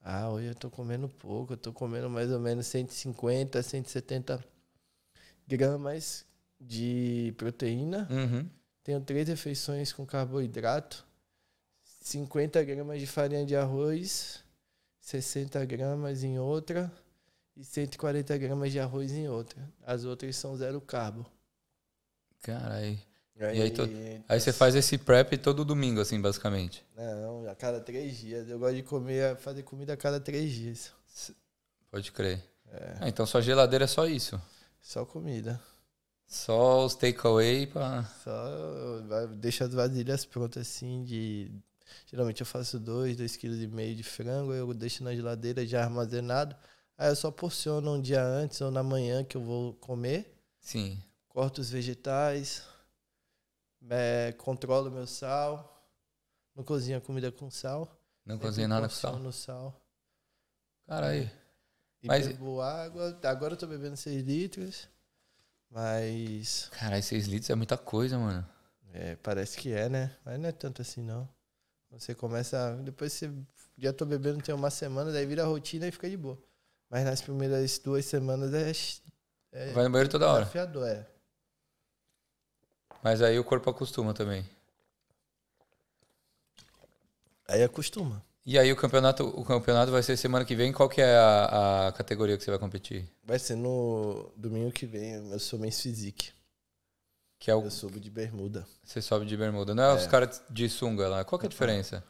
Ah, hoje eu tô comendo pouco, eu tô comendo mais ou menos 150, 170 gramas de proteína. Uhum. Tenho três refeições com carboidrato, 50 gramas de farinha de arroz, 60 gramas em outra e 140 gramas de arroz em outra. As outras são zero carbo. Caralho. E aí tu- Aí você faz esse prep todo domingo, assim, basicamente. Não, a cada três dias. Eu gosto de comer, fazer comida a cada três dias. Pode crer. É, Ah, então sua geladeira é só isso. só comida. Só os takeaway pra. Só deixo as vasilhas prontas assim de. Geralmente eu faço dois, dois quilos e meio de frango, eu deixo na geladeira já armazenado. Aí eu só porciono um dia antes ou na manhã que eu vou comer, Sim. corto os vegetais, é, controlo meu sal, não cozinho a comida com sal. Não cozinha nada com sal. porciono sal. Caralho. E Mas- bebo água. Agora eu tô bebendo 6 litros, mas Caralho, 6 litros é muita coisa, mano. É, parece que é, né? Mas não é tanto assim, não. Você começa. Depois você. Já tô bebendo tem uma semana, daí vira rotina e fica de boa. Mas nas primeiras duas semanas é. é Vai no banheiro toda hora. desafiador, é. Mas aí o corpo acostuma também. Aí acostuma. E aí o campeonato, o campeonato vai ser semana que vem. Qual que é a, a categoria que você vai competir? Vai ser no domingo que vem. Eu sou Men's Physique. Que é o Eu subo de bermuda. você sobe de bermuda. Não é, os É. caras de sunga lá. Qual que é a diferença?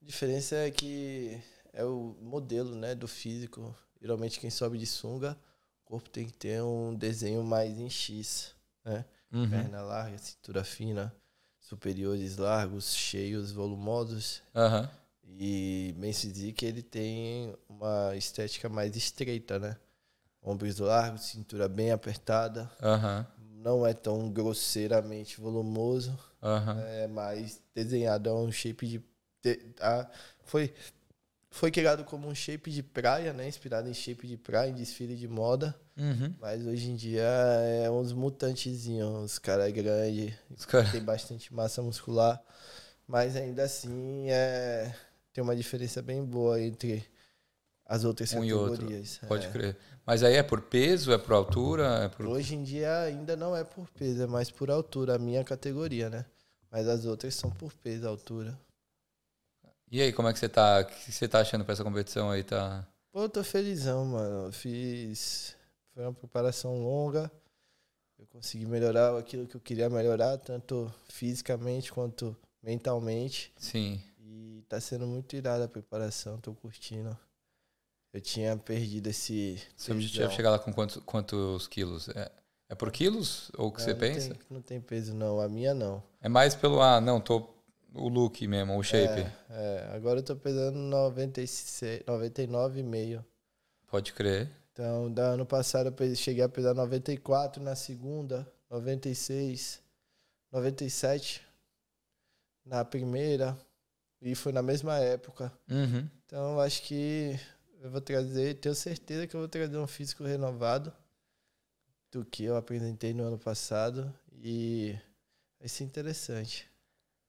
A diferença é que é o modelo, né, do físico. Geralmente quem sobe de sunga, o corpo tem que ter um desenho mais em X, né? Uhum. Perna larga, cintura fina, superiores largos, cheios, volumosos. Aham. E Men's Physique, ele tem uma estética mais estreita, né? Ombros largos, cintura bem apertada. Aham. Não é tão grosseiramente volumoso. Aham. É mais desenhado, é um shape de... de- a- foi, foi criado como um shape de praia, né? Inspirado em shape de praia, em desfile de moda. Uhum. Mas hoje em dia é uns mutantezinhos, uns caras grandes, Os caras. tem bastante massa muscular, mas ainda assim é tem uma diferença bem boa entre as outras Um e outro. categorias. Pode É. crer. Mas aí é por peso, é por altura, é por. Hoje em dia ainda não é por peso, é mais por altura, a minha categoria, né? Mas as outras são por peso, altura. E aí, como é que você tá? O que você tá achando pra essa competição aí? Tá. Pô, eu tô felizão, mano. Eu fiz. Foi uma preparação longa. Eu consegui melhorar aquilo que eu queria melhorar, tanto fisicamente quanto mentalmente. Sim. E tá sendo muito irada a preparação, tô curtindo. Eu tinha perdido esse. Seu objetivo é chegar lá com quantos, quantos quilos? É, é por quilos? Ou o que Não, você não pensa? Tem, não tem peso, não. A minha não. É mais pelo. Ah, não, tô. O look mesmo, o shape. É, é, agora eu tô pesando 96, 99,5. Pode crer. Então, da ano passado eu cheguei a pesar 94 na segunda, 96, 97 na primeira. E foi na mesma época. Uhum. Então, acho que eu vou trazer, tenho certeza que eu vou trazer um físico renovado do que eu apresentei no ano passado. E vai ser interessante.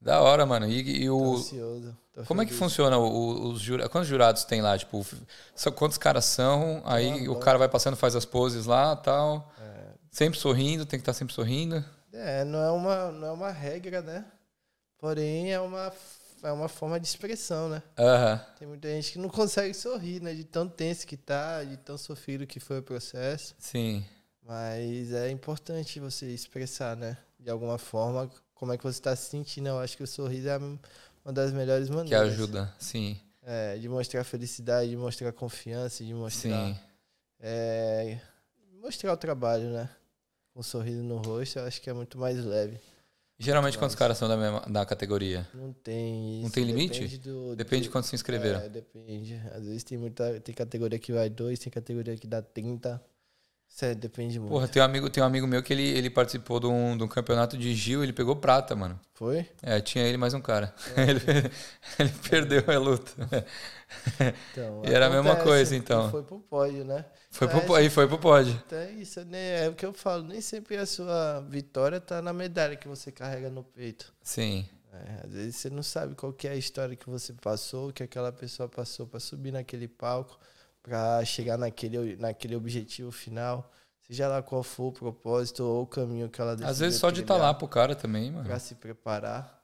Da hora, mano. E, e Tô o. ansioso. tô Como é que feliz. funciona o- os jurados? Quantos jurados tem lá? Tipo, são- quantos caras são? Aí Ah, o cara vai passando, faz as poses lá tal. É, Sempre sorrindo, tem que estar sempre sorrindo. É, não é uma, não é uma regra, né? Porém, é uma, é uma forma de expressão, né? Aham. Tem muita gente que não consegue sorrir, né? De tão tenso que tá, de tão sofrido que foi o processo. Sim. Mas é importante você expressar, né? De alguma forma, como é que você tá se sentindo. Eu acho que o sorriso é uma das melhores maneiras. Que ajuda. Sim. É, de mostrar felicidade, de mostrar confiança, de mostrar... Sim. É, mostrar o trabalho, né? Com um sorriso no rosto, eu acho que é muito mais leve. Geralmente quantos caras são da, mesma, da categoria? Não tem isso. Não tem limite? Depende, do, Depende de quantos se inscreveram. É, depende. Às vezes tem muita. Tem categoria que vai 2, tem categoria que dá 30. Sério, depende muito. Porra, tem um amigo, tem um amigo meu que ele, ele participou de um, de um campeonato de Gil, ele pegou prata, mano. Foi? É, tinha ele mais um cara. Ele, ele perdeu a luta. Então, E era a mesma coisa, então. Foi pro pódio, né? Foi Mas, pro, aí foi pro pódio. Então é isso, né? É o que eu falo. Nem sempre a sua vitória tá na medalha que você carrega no peito. Sim, É, às vezes você não sabe qual que é a história que você passou, que aquela pessoa passou para subir naquele palco, para chegar naquele, naquele objetivo final. Seja lá qual for o propósito ou o caminho que ela Às vezes só de estar lá pro cara também, mano. para se preparar.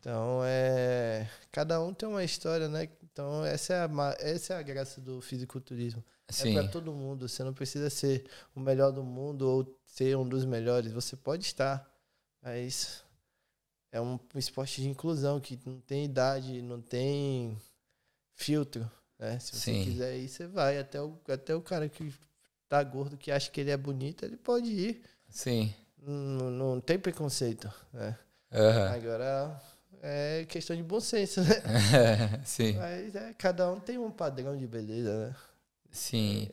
Então é. Cada um tem uma história, né? Então essa é a, essa é a graça do fisiculturismo. É Sim, para todo mundo. Você não precisa ser o melhor do mundo ou ser um dos melhores. Você pode estar, mas é um esporte de inclusão que não tem idade, não tem filtro. Né? Se você Sim. quiser ir, você vai. Até o, até o cara que tá gordo, que acha que ele é bonito, ele pode ir. sim. Não, não tem preconceito. Né? Aham. Agora é questão de bom senso, né? sim, Mas é, cada um tem um padrão de beleza, né? sim.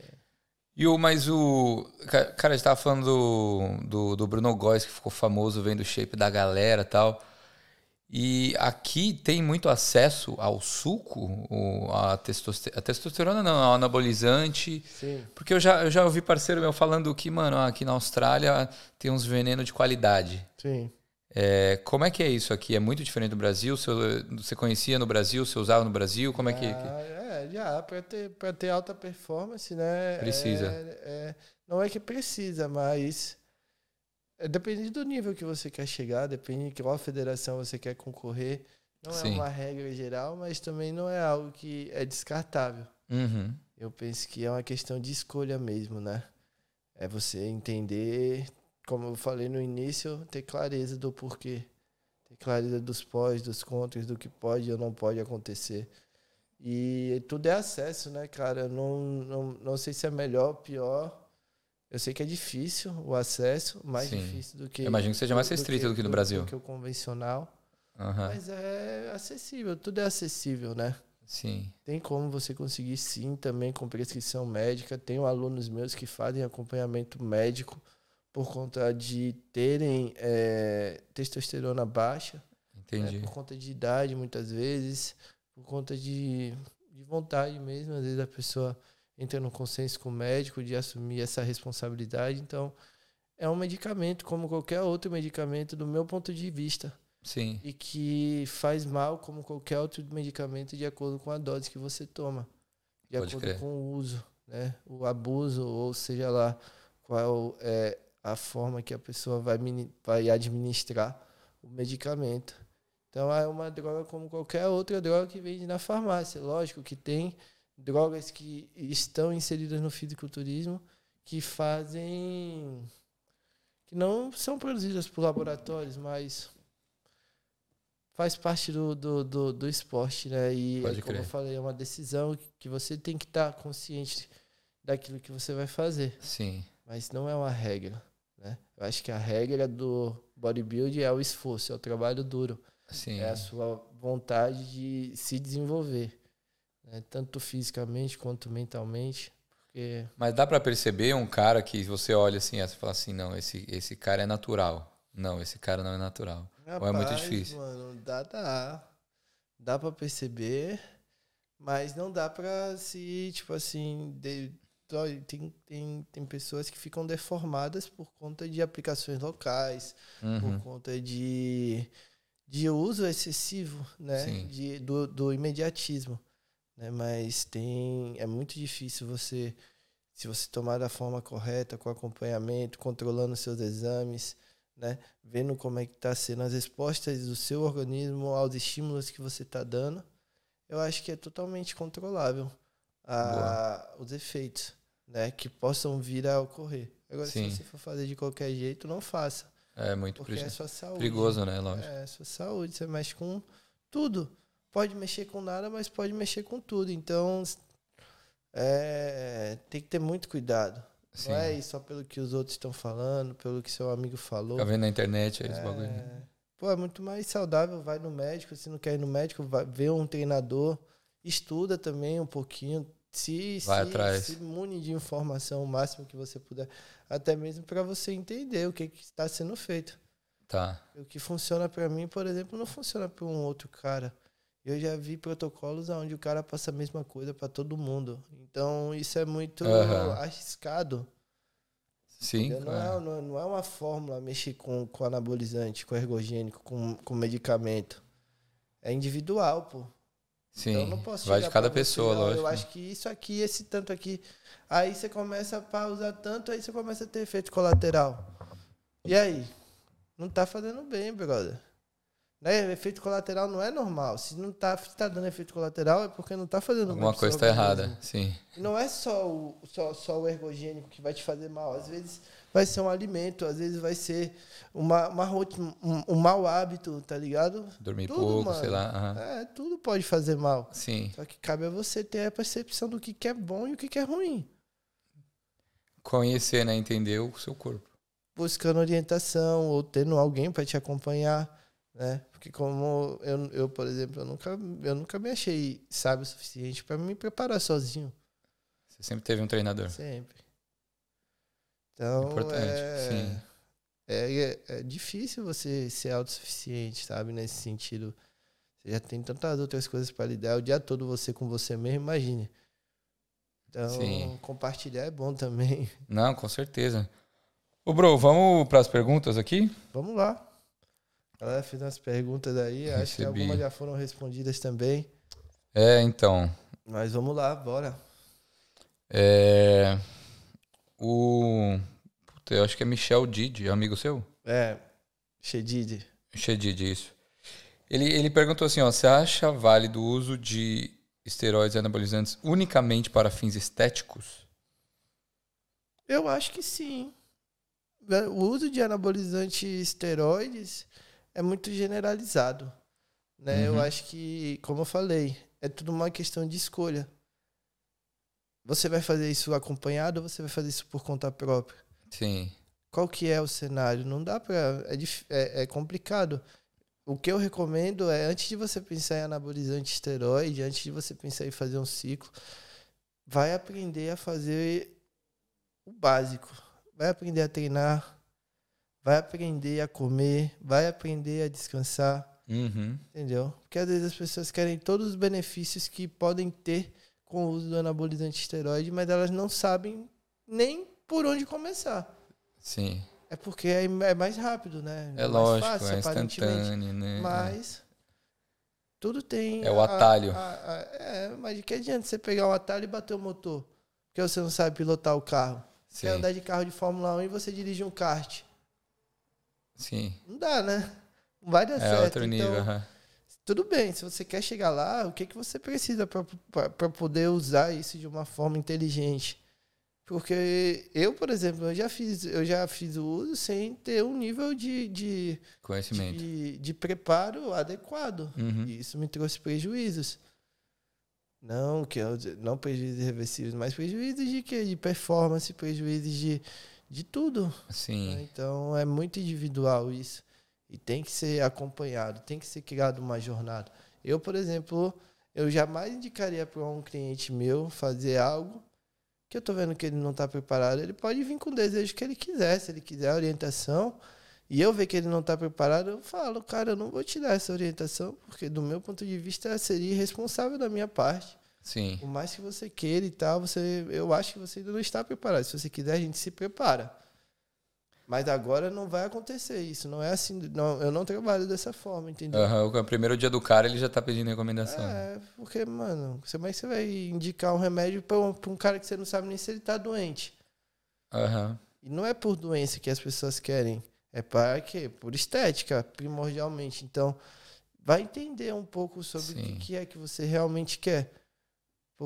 E o, mas o. ca- Cara, a gente tava falando do, do, do Bruno Góes, que ficou famoso vendo o shape da galera e tal. E aqui tem muito acesso ao suco, a, testoste- a testosterona não, ao anabolizante. Sim. Porque eu já, eu já ouvi parceiro meu falando que, mano, aqui na Austrália tem uns venenos de qualidade. Sim. É, como é que é isso aqui? É muito diferente do Brasil? Você, você conhecia no Brasil? Você usava no Brasil? Como é que. Ah, é, já, para ter, pra ter alta performance, né? Precisa. é- é- não é que precisa, mas é, depende do nível que você quer chegar, depende de qual federação você quer concorrer. Não Sim. é uma regra geral, mas também não é algo que é descartável. Uhum. Eu penso que é uma questão de escolha mesmo, né? É você entender, como eu falei no início, ter clareza do porquê. Ter clareza dos pós, dos contras, do que pode ou não pode acontecer. E tudo é acesso, né, cara? Não, não, não sei se é melhor ou pior. Eu sei que é difícil o acesso, mais Sim. difícil do que. Eu imagino que seja mais restrito do que no Brasil. Do que o convencional. Aham. Mas é acessível, tudo é acessível, né? Sim. Tem como você conseguir sim também com prescrição médica. Tenho alunos meus que fazem acompanhamento médico por conta de terem eh, testosterona baixa, né, Entendi. por conta de idade muitas vezes, por conta de, de vontade mesmo. Às vezes a pessoa entra no consenso com o médico de assumir essa responsabilidade. Então é um medicamento como qualquer outro medicamento do meu ponto de vista Sim. e que faz mal como qualquer outro medicamento de acordo com a dose que você toma, de Pode acordo crer. com o uso, né? O abuso ou seja lá qual é a forma que a pessoa vai, vai administrar o medicamento. Então é uma droga como qualquer outra droga que vende na farmácia. Lógico que tem drogas que estão inseridas no fisiculturismo que fazem que não são produzidas por laboratórios, mas faz parte do, do, do, do esporte, né? E Pode como crer. eu falei, é uma decisão que você tem que estar consciente daquilo que você vai fazer, Sim. mas não é uma regra, né? Eu acho que a regra do bodybuilding é o esforço, é o trabalho duro, Sim. é a sua vontade de se desenvolver, né? tanto fisicamente quanto mentalmente, porque Mas dá pra perceber um cara que você olha assim, você fala assim, não, esse, esse cara é natural. Não, esse cara não é natural. Ou é muito Rapaz, difícil? Mano, dá, dá. Dá pra perceber, mas não dá pra se, tipo assim, de- tem, tem, tem pessoas que ficam deformadas por conta de aplicações locais, Uhum. por conta de, de uso excessivo, né? Sim. De, do, do imediatismo. Né? Mas tem. É muito difícil você, se você tomar da forma correta, com acompanhamento, controlando seus exames, né? Vendo como é que tá sendo as respostas do seu organismo aos estímulos que você está dando, eu acho que é totalmente controlável a, os efeitos, né? Que possam vir a ocorrer. Agora, Sim. se você for fazer de qualquer jeito, não faça. É muito Porque perigo- é sua saúde. perigoso, né? Lógico. É, sua saúde. Você mexe com tudo. Pode mexer com nada, mas pode mexer com tudo. Então, é, tem que ter muito cuidado. Sim. Não é só pelo que os outros estão falando, pelo que seu amigo falou. Fica vendo na internet aí os bagulho. né? É, pô, é muito mais saudável. Vai no médico. Se não quer ir no médico, vai ver um treinador. Estuda também um pouquinho. Se, Vai se, atrás. se mune de informação o máximo que você puder, até mesmo para você entender o que que está sendo feito. Tá. O que funciona para mim, por exemplo, não funciona para um outro cara. Eu já vi protocolos onde o cara passa a mesma coisa para todo mundo. Então isso é muito Aham. arriscado. Sim. Não, é. é, não, não é uma fórmula mexer com, com anabolizante, com ergogênico, com, com medicamento. É individual, pô. Sim. Então não posso Vai de cada pessoa, você, "Ó, lógico. Eu acho que isso aqui, esse tanto aqui. Aí você começa a usar tanto, aí você começa a ter efeito colateral. E aí? Não tá fazendo bem, brother. Né? Efeito colateral não é normal. Se não tá, se tá dando efeito colateral, é porque não tá fazendo Alguma coisa está errada. Sim. E não é só o, só, só o ergogênico que vai te fazer mal. Às vezes vai ser um alimento, às vezes vai ser uma, uma rotina, um, um mau hábito, tá ligado? Dormir Tudo, pouco, mano. sei lá. aham. É, tudo pode fazer mal. Sim. Só que cabe a você ter a percepção do que, que é bom e o que, que é ruim. Conhecer, né? Entender o seu corpo. Buscando orientação ou tendo alguém para te acompanhar, né? Porque como eu, eu, por exemplo, eu nunca, eu nunca me achei sábio o suficiente para me preparar sozinho. Você sempre teve um treinador. Sempre. Então, Importante. é, é, é, é difícil você ser autossuficiente, sabe? Nesse sentido. Você já tem tantas outras coisas para lidar. O dia todo você com você mesmo, imagine. Então, Sim. compartilhar é bom também. Não, com certeza. Ô, bro, vamos para as perguntas aqui? Vamos lá. A galera fez umas perguntas aí. Acho que algumas já foram respondidas também. É, então. Mas vamos lá, bora. É. O. Puta, eu acho que é Michel Didi, amigo seu? É, Shedid. Shedid, isso. Ele, ele perguntou assim: ó, você acha válido o uso de esteroides e anabolizantes unicamente para fins estéticos? Eu acho que sim. O uso de anabolizante e esteroides é muito generalizado. Né? Eu Uhum. acho que, como eu falei, é tudo uma questão de escolha. Você vai fazer isso acompanhado ou você vai fazer isso por conta própria? Sim. Qual que é o cenário? Não dá pra. É, é, é complicado. O que eu recomendo é, antes de você pensar em anabolizante esteroide, antes de você pensar em fazer um ciclo, vai aprender a fazer o básico. Vai aprender a treinar, vai aprender a comer, vai aprender a descansar, Uhum. entendeu? Porque às vezes as pessoas querem todos os benefícios que podem ter com o uso do anabolizante esteroide, mas elas não sabem nem por onde começar. Sim. É porque é é mais rápido, né? É mais lógico, fácil, é instantâneo, né? Mas tudo tem. É o a- atalho. a- a- é, mas de que adianta você pegar um atalho e bater o motor? Porque você não sabe pilotar o carro. Você Sim. andar de carro de Fórmula 1 e você dirige um kart. Sim. Não dá, né? Não vai dar É certo. outro nível. Então, tudo bem, se você quer chegar lá, o que, que você precisa para poder usar isso de uma forma inteligente? Porque eu, por exemplo, eu já fiz, eu já fiz o uso sem ter um nível de, de, Conhecimento. de, de preparo adequado. Uhum. E isso me trouxe prejuízos. Não, que eu, não prejuízos irreversíveis, mas prejuízos de quê? De performance, prejuízos de, de tudo. né? Sim. Então é muito individual isso. E tem que ser acompanhado, tem que ser criado uma jornada. Eu, por exemplo, eu jamais indicaria para um cliente meu fazer algo que eu tô vendo que ele não está preparado. Ele pode vir com o desejo que ele quiser, se ele quiser a orientação. E eu ver que ele não está preparado, eu falo, cara, eu não vou te dar essa orientação, porque do meu ponto de vista seria irresponsável da minha parte. Sim. Por mais que você queira e tal, você, eu acho que você ainda não está preparado. Se você quiser, a gente se prepara. Mas agora não vai acontecer isso. Não é assim. Não, eu não trabalho dessa forma, entendeu? Aham, O primeiro dia do cara ele já tá pedindo recomendação. É, porque, mano, como é que você vai indicar um remédio pra um, pra um cara que você não sabe nem se ele tá doente? Aham. E não é por doença que as pessoas querem. É para quê? Por estética, primordialmente. Então, vai entender um pouco sobre o Sim. que é que você realmente quer.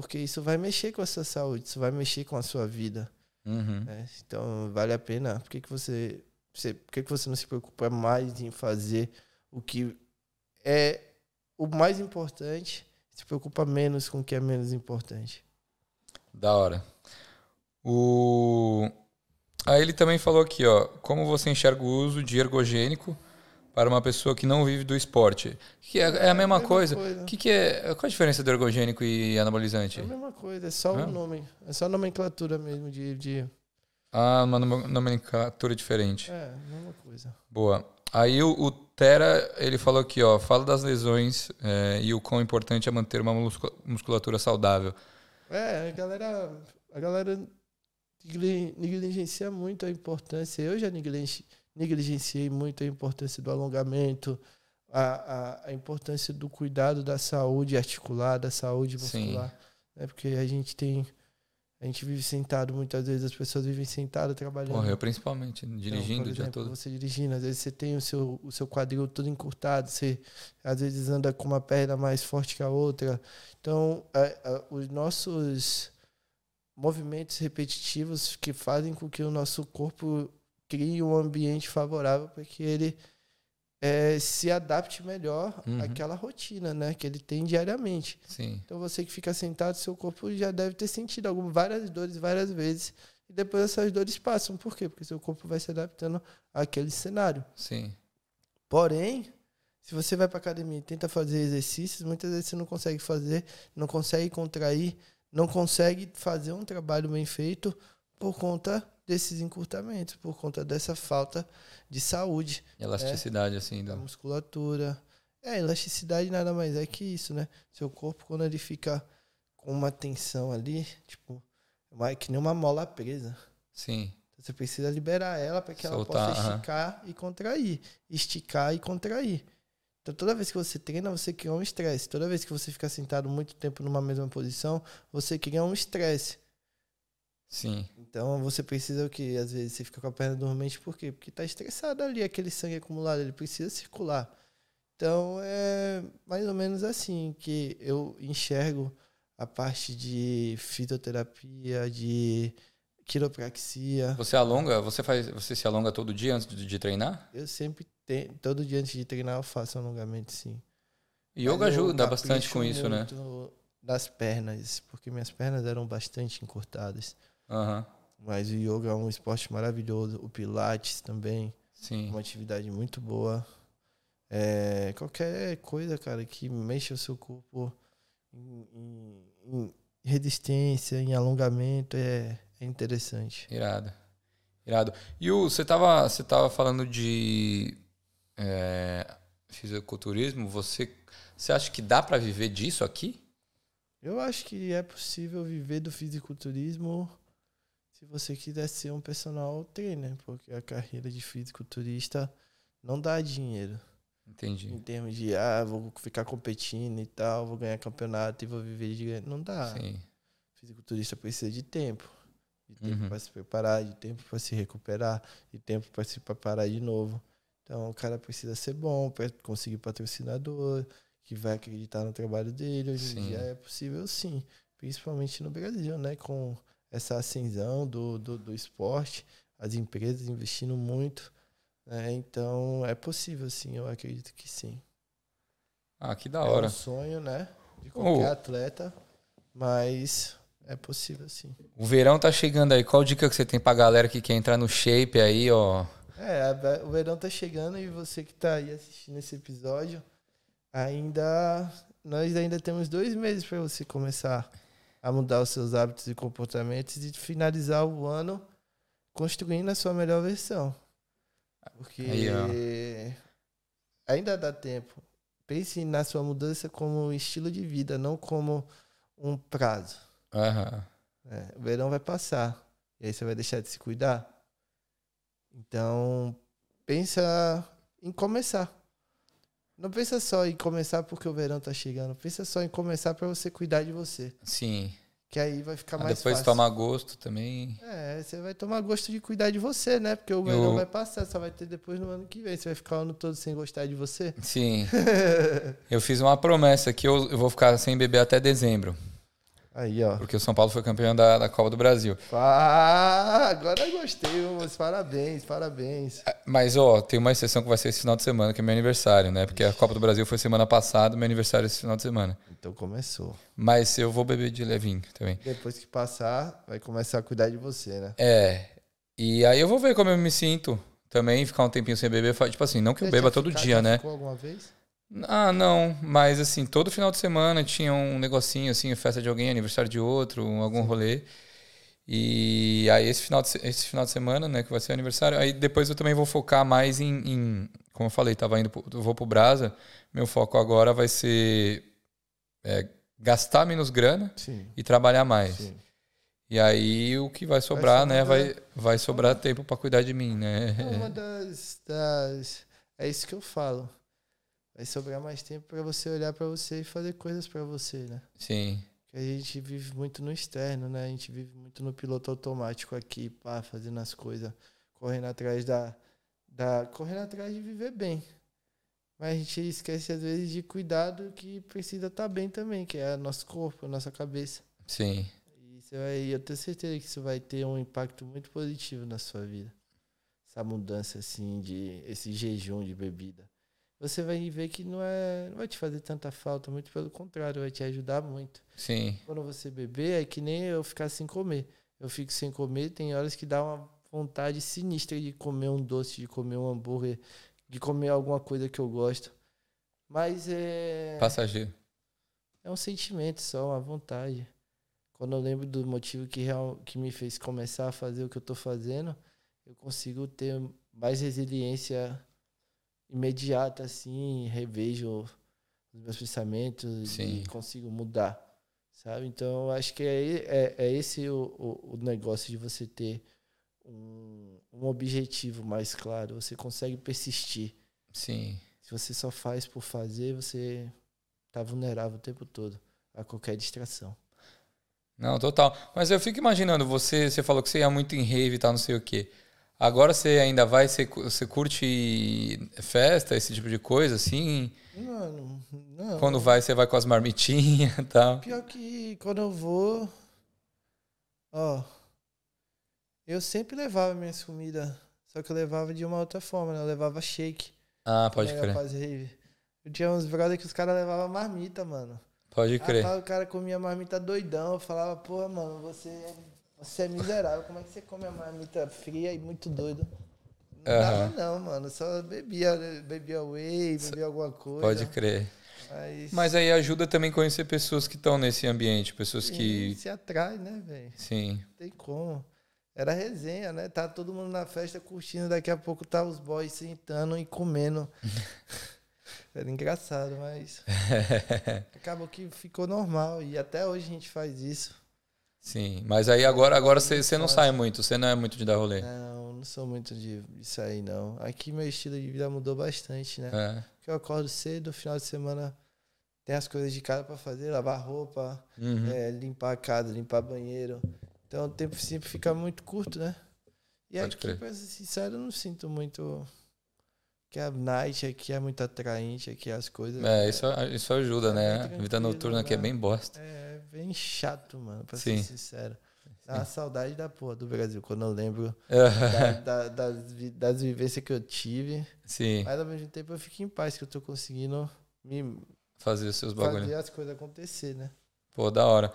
Porque isso vai mexer com a sua saúde, isso vai mexer com a sua vida. Uhum. né? Então, vale a pena. Por que, que você, você, por que, que você não se preocupa mais em fazer o que é o mais importante? Se preocupa menos com o que é menos importante. Da hora. O... Aí ele também falou aqui, ó, como você enxerga o uso de ergogênico para uma pessoa que não vive do esporte. Que é, é a mesma, coisa. coisa. Que que é, qual a diferença do ergogênico e anabolizante? É a mesma coisa, é só o É? nome. É só nomenclatura mesmo de. de Ah, uma nom- nomenclatura diferente. é, mesma coisa. Boa. Aí o, o Tera, ele falou aqui, ó, fala das lesões é, e o quão importante é manter uma muscula- musculatura saudável. É, a galera. A galera negli- negligencia muito a importância. Eu já negligen- negligenciei muito a importância do alongamento, a, a, a importância do cuidado da saúde articular, da saúde Sim. muscular. Né? Porque a gente tem. A gente vive sentado, muitas vezes as pessoas vivem sentadas trabalhando. Porra, eu principalmente, dirigindo Então, por o dia exemplo, todo. Você dirigindo, às vezes você tem o seu, o seu quadril todo encurtado, você às vezes anda com uma perna mais forte que a outra. Então, a- a- os nossos movimentos repetitivos que fazem com que o nosso corpo crie um ambiente favorável para que ele eh, se adapte melhor Uhum. àquela rotina né, que ele tem diariamente. Sim, Então você que fica sentado, seu corpo já deve ter sentido algumas, várias dores várias vezes. E depois essas dores passam. Por quê? Porque seu corpo vai se adaptando àquele cenário. sim. Porém, se você vai para academia e tenta fazer exercícios, muitas vezes você não consegue fazer, não consegue contrair, não consegue fazer um trabalho bem feito por conta desses encurtamentos, por conta dessa falta de saúde Elasticidade, assim. da musculatura. É, elasticidade nada mais é que isso, né? Seu corpo, quando ele fica com uma tensão ali, tipo, é que nem uma mola presa. Sim, Você precisa liberar ela para que ela Soltar, possa aham. esticar e contrair. Esticar e contrair. Então, toda vez que você treina, você cria um estresse. Toda vez que você fica sentado muito tempo numa mesma posição, você cria um estresse. Sim. Então você precisa o que? Às vezes você fica com a perna dormente, por quê? Porque tá estressado ali, aquele sangue acumulado, ele precisa circular. Então é mais ou menos assim que eu enxergo a parte de fitoterapia, de quiropraxia. Você alonga, você faz, você se alonga todo dia antes de, de treinar? Eu sempre tenho, todo dia antes de treinar eu faço alongamento sim. Yoga Mas eu ajuda bastante com isso, né? Das pernas, porque minhas pernas eram bastante encurtadas. Aham, Mas o yoga é um esporte maravilhoso, o pilates também. sim. uma atividade muito boa. É, qualquer coisa, cara, que mexa o seu corpo em, em- em resistência, em alongamento, é, é interessante. Irado. Irado. E o, você tava, você tava falando de é, fisiculturismo, você, você acha que dá pra viver disso aqui? Eu acho que é possível viver do fisiculturismo se você quiser ser um personal trainer, porque a carreira de fisiculturista não dá dinheiro. Entendi. Em termos de, ah, vou ficar competindo e tal, vou ganhar campeonato e vou viver de. Não dá. Sim. fisiculturista precisa de tempo. De tempo Uhum. para se preparar, de tempo para se recuperar, de tempo para se preparar de novo. Então o cara precisa ser bom para conseguir patrocinador, que vai acreditar no trabalho dele. Hoje em dia é possível sim, principalmente no Brasil, né? Com essa ascensão do, do, do esporte, as empresas investindo muito. Né? Então é possível sim, eu acredito que sim. Ah, que da É hora. um sonho, né? De qualquer Oh. atleta, mas é possível sim. O verão tá chegando aí. Qual dica que você tem pra galera que quer entrar no shape aí, ó? É, o verão tá chegando e você que tá aí assistindo esse episódio, ainda nós ainda temos dois meses para você começar a mudar os seus hábitos e comportamentos e finalizar o ano construindo a sua melhor versão. Porque Aí, ainda dá tempo. Pense na sua mudança como um estilo de vida, não como um prazo. Aham. É, o verão vai passar. E aí você vai deixar de se cuidar? Então, pensa em começar. Não pensa só em começar porque o verão tá chegando. Pensa só em começar para você cuidar de você. Sim. Que aí vai ficar Ah, mais depois fácil. tomar gosto também. É, você vai tomar gosto de cuidar de você, né? Porque o verão Eu- vai passar, só vai ter depois no ano que vem. Você vai ficar o ano todo sem gostar de você. Sim. Eu fiz uma promessa que eu, eu vou ficar sem beber até dezembro. Aí, ó. Porque o São Paulo foi campeão da, da Copa do Brasil. Ah, agora eu gostei, moço. Parabéns, parabéns. Mas, ó, tem uma exceção que vai ser esse final de semana, que é meu aniversário, né? Porque a Copa do Brasil foi semana passada, meu aniversário é esse final de semana. Então começou. Mas eu vou beber de levinho também. Depois que passar, vai começar a cuidar de você, né? É. E aí eu vou ver como eu me sinto também ficar um tempinho sem beber, tipo assim, não que eu Você beba todo fica- dia, já né? ficou alguma vez? Ah, não, mas assim, todo final de semana tinha um negocinho assim, festa de alguém, aniversário de outro, um, algum rolê. E aí esse final, de, se- esse final de semana, né, que vai ser o aniversário, aí depois eu também vou focar mais em, em- como eu falei, tava indo, pro- eu vou pro Brasa, meu foco agora vai ser é, gastar menos grana Sim. e trabalhar mais. Sim. E aí o que vai sobrar, né, sobrar- vai, vai sobrar tempo para cuidar de mim, né? É uma das, das. É isso que eu falo. Vai sobrar mais tempo pra você olhar pra você e fazer coisas pra você, né? Sim, Que a gente vive muito no externo, né? A gente vive muito no piloto automático aqui, pá, fazendo as coisas, correndo atrás da, da. correndo atrás de viver bem. Mas a gente esquece, às vezes, de cuidar do que precisa estar bem também, que é o nosso corpo, a nossa cabeça. sim, E você vai, eu tenho certeza que isso vai ter um impacto muito positivo na sua vida. Essa mudança, assim, de. esse jejum de bebida. Você vai ver que não, é, não vai te fazer tanta falta, muito pelo contrário, vai te ajudar muito. sim, Quando você beber, é que nem eu ficar sem comer. Eu fico sem comer, tem horas que dá uma vontade sinistra de comer um doce, de comer um hambúrguer, de comer alguma coisa que eu gosto. Mas é. passageiro. É um sentimento só, uma vontade. Quando eu lembro do motivo que, real, que me fez começar a fazer o que eu tô fazendo, eu consigo ter mais resiliência imediata, assim, revejo os meus pensamentos Sim. e consigo mudar, sabe? Então, eu acho que é, é, é esse o, o, o negócio de você ter um, um objetivo mais claro. Você consegue persistir. Sim. Se você só faz por fazer, você tá vulnerável o tempo todo a qualquer distração. Não, total. Mas eu fico imaginando, você, você falou que você ia muito em rave e tal, não sei o quê. Agora você ainda vai, você, você curte festa, esse tipo de coisa, assim? Mano, não. Quando vai, você vai com as marmitinhas e tal. Pior que quando eu vou. Ó. Eu sempre levava minhas comidas. Só que eu levava de uma outra forma, né? Eu levava shake. Ah, pode eu ia crer. fazer. Eu tinha uns brothers que os caras levavam marmita, mano. Pode crer. Rapaz, o cara comia marmita doidão. Eu falava, porra, mano, você, você é miserável. Como é que você come a marmita fria e muito doido? Não dava Aham. não, mano. Só bebia, bebia whey, bebia alguma coisa. Pode crer. Mas, Mas aí ajuda também conhecer pessoas que estão nesse ambiente, pessoas Sim, que. se atrai, né, velho? Sim. Não tem como. Era resenha, né? Tá todo mundo na festa curtindo, daqui a pouco tá os boys sentando e comendo. Era engraçado, mas acabou que ficou normal. E até hoje a gente faz isso. Sim. Mas aí agora, agora você, não sai muito, você não é muito de dar rolê. Não, não sou muito de de sair, não. Aqui meu estilo de vida mudou bastante, né? É. Porque eu acordo cedo, final de semana tem as coisas de casa pra fazer, lavar roupa, Uhum. é, limpar a casa, limpar banheiro. Então o tempo sempre fica muito curto, né? E Pode aqui, crer. pra ser sincero, eu não sinto muito que a night aqui é muito atraente, aqui as coisas. É, isso, isso ajuda, É né? Vida noturna aqui é né? bem bosta. É bem chato, mano, pra Sim. ser sincero. Dá uma saudade da porra do Brasil, quando eu lembro É. da- da- das, das vivências que eu tive. Sim, Mas ao mesmo tempo eu fico em paz, que eu tô conseguindo me fazer os seus bagulhos. fazer as coisas acontecer, né? Pô, da hora.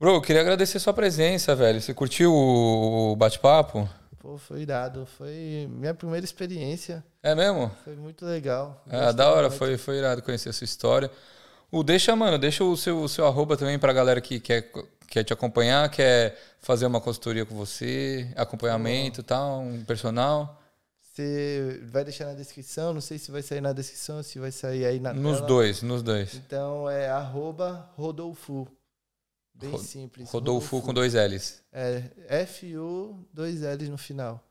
Bro, eu queria agradecer sua presença, velho. Você curtiu o bate-papo? Pô, foi irado. Foi minha primeira experiência. É mesmo? Foi muito legal. Ah, Gostei da hora, muito. foi, foi irado conhecer a sua história. O deixa, mano, deixa o seu, o seu arroba também pra galera que quer, quer te acompanhar, quer fazer uma consultoria com você, acompanhamento e tal, um personal. Você vai deixar na descrição, não sei se vai sair na descrição, se vai sair aí na Nos tela. dois, nos dois. Então é arroba Rodolfo. Bem Ro- simples. Rodolfo com dois L's. É F-U, dois L's no final.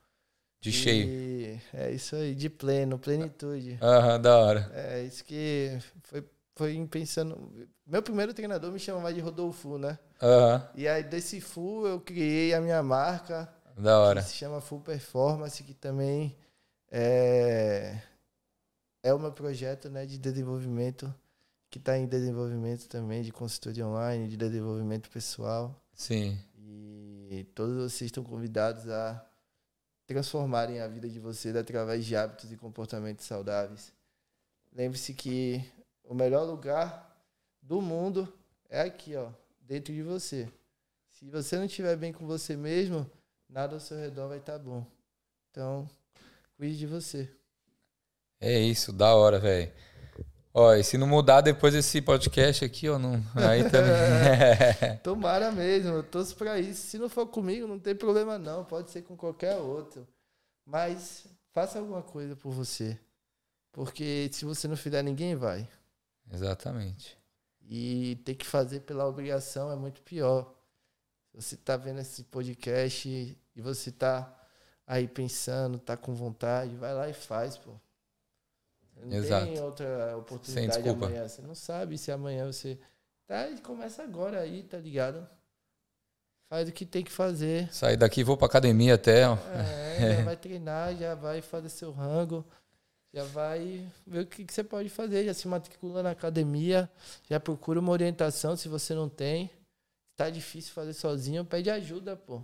De cheio. E é isso aí, de pleno, plenitude. Aham, da hora. É isso que foi, foi pensando. Meu primeiro treinador me chamava de Rodolfo, né? Aham, E aí desse Full eu criei a minha marca, da hora. que se chama Full Performance, que também é, é o meu projeto né, de desenvolvimento, que está em desenvolvimento também, de consultoria online, de desenvolvimento pessoal. Sim, E todos vocês estão convidados a transformarem a vida de vocês através de hábitos e comportamentos saudáveis. Lembre-se que o melhor lugar do mundo é aqui, ó, dentro de você. Se você não estiver bem com você mesmo, nada ao seu redor vai estar bom. Então, cuide de você. É isso, da hora, velho. Ó, e se não mudar depois desse podcast aqui, ó, não. Aí também. Tomara mesmo, eu torço pra isso. Se não for comigo, não tem problema não. Pode ser com qualquer outro. Mas faça alguma coisa por você. Porque se você não fizer, ninguém vai. Exatamente. E ter que fazer pela obrigação é muito pior. Você tá vendo esse podcast e você tá aí pensando, tá com vontade, vai lá e faz, pô. Não Exato. tem outra oportunidade Sem desculpa. amanhã. Você não sabe se amanhã você. Tá, e começa agora aí, tá ligado? Faz o que tem que fazer. Sair daqui, vou pra academia até. É, já vai treinar, já vai fazer seu rango, já vai ver o que, que você pode fazer, já se matricula na academia, já procura uma orientação se você não tem. Tá difícil fazer sozinho, pede ajuda, pô.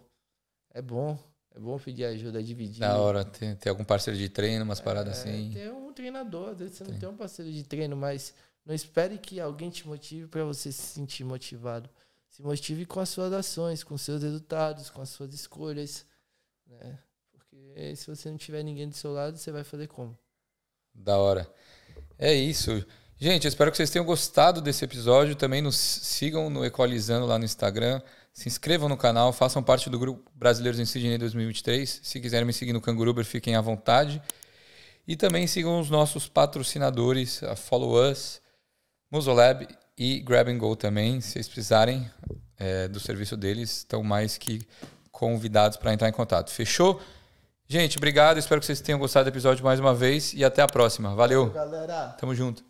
É bom, é bom pedir ajuda, dividir. Da hora, tem, tem algum parceiro de treino, umas paradas É, assim. Tem um treinador, às vezes você não tem um parceiro de treino, mas não espere que alguém te motive para você se sentir motivado. Se motive com as suas ações, com seus resultados, com as suas escolhas, né? Porque se você não tiver ninguém do seu lado, você vai fazer como? Da hora. É isso. Gente, eu espero que vocês tenham gostado desse episódio. Também nos sigam no Equalizando lá no Instagram. Se inscrevam no canal, façam parte do grupo Brasileiros em Sydney 2023. Se quiserem me seguir no Canguruber, fiquem à vontade. E também sigam os nossos patrocinadores, a Follow Us, Musolab e Grab and Go também. Se vocês precisarem é, do serviço deles, estão mais que convidados para entrar em contato. Fechou? Gente, obrigado. Espero que vocês tenham gostado do episódio mais uma vez e até a próxima. Valeu. Galera, Tamo junto.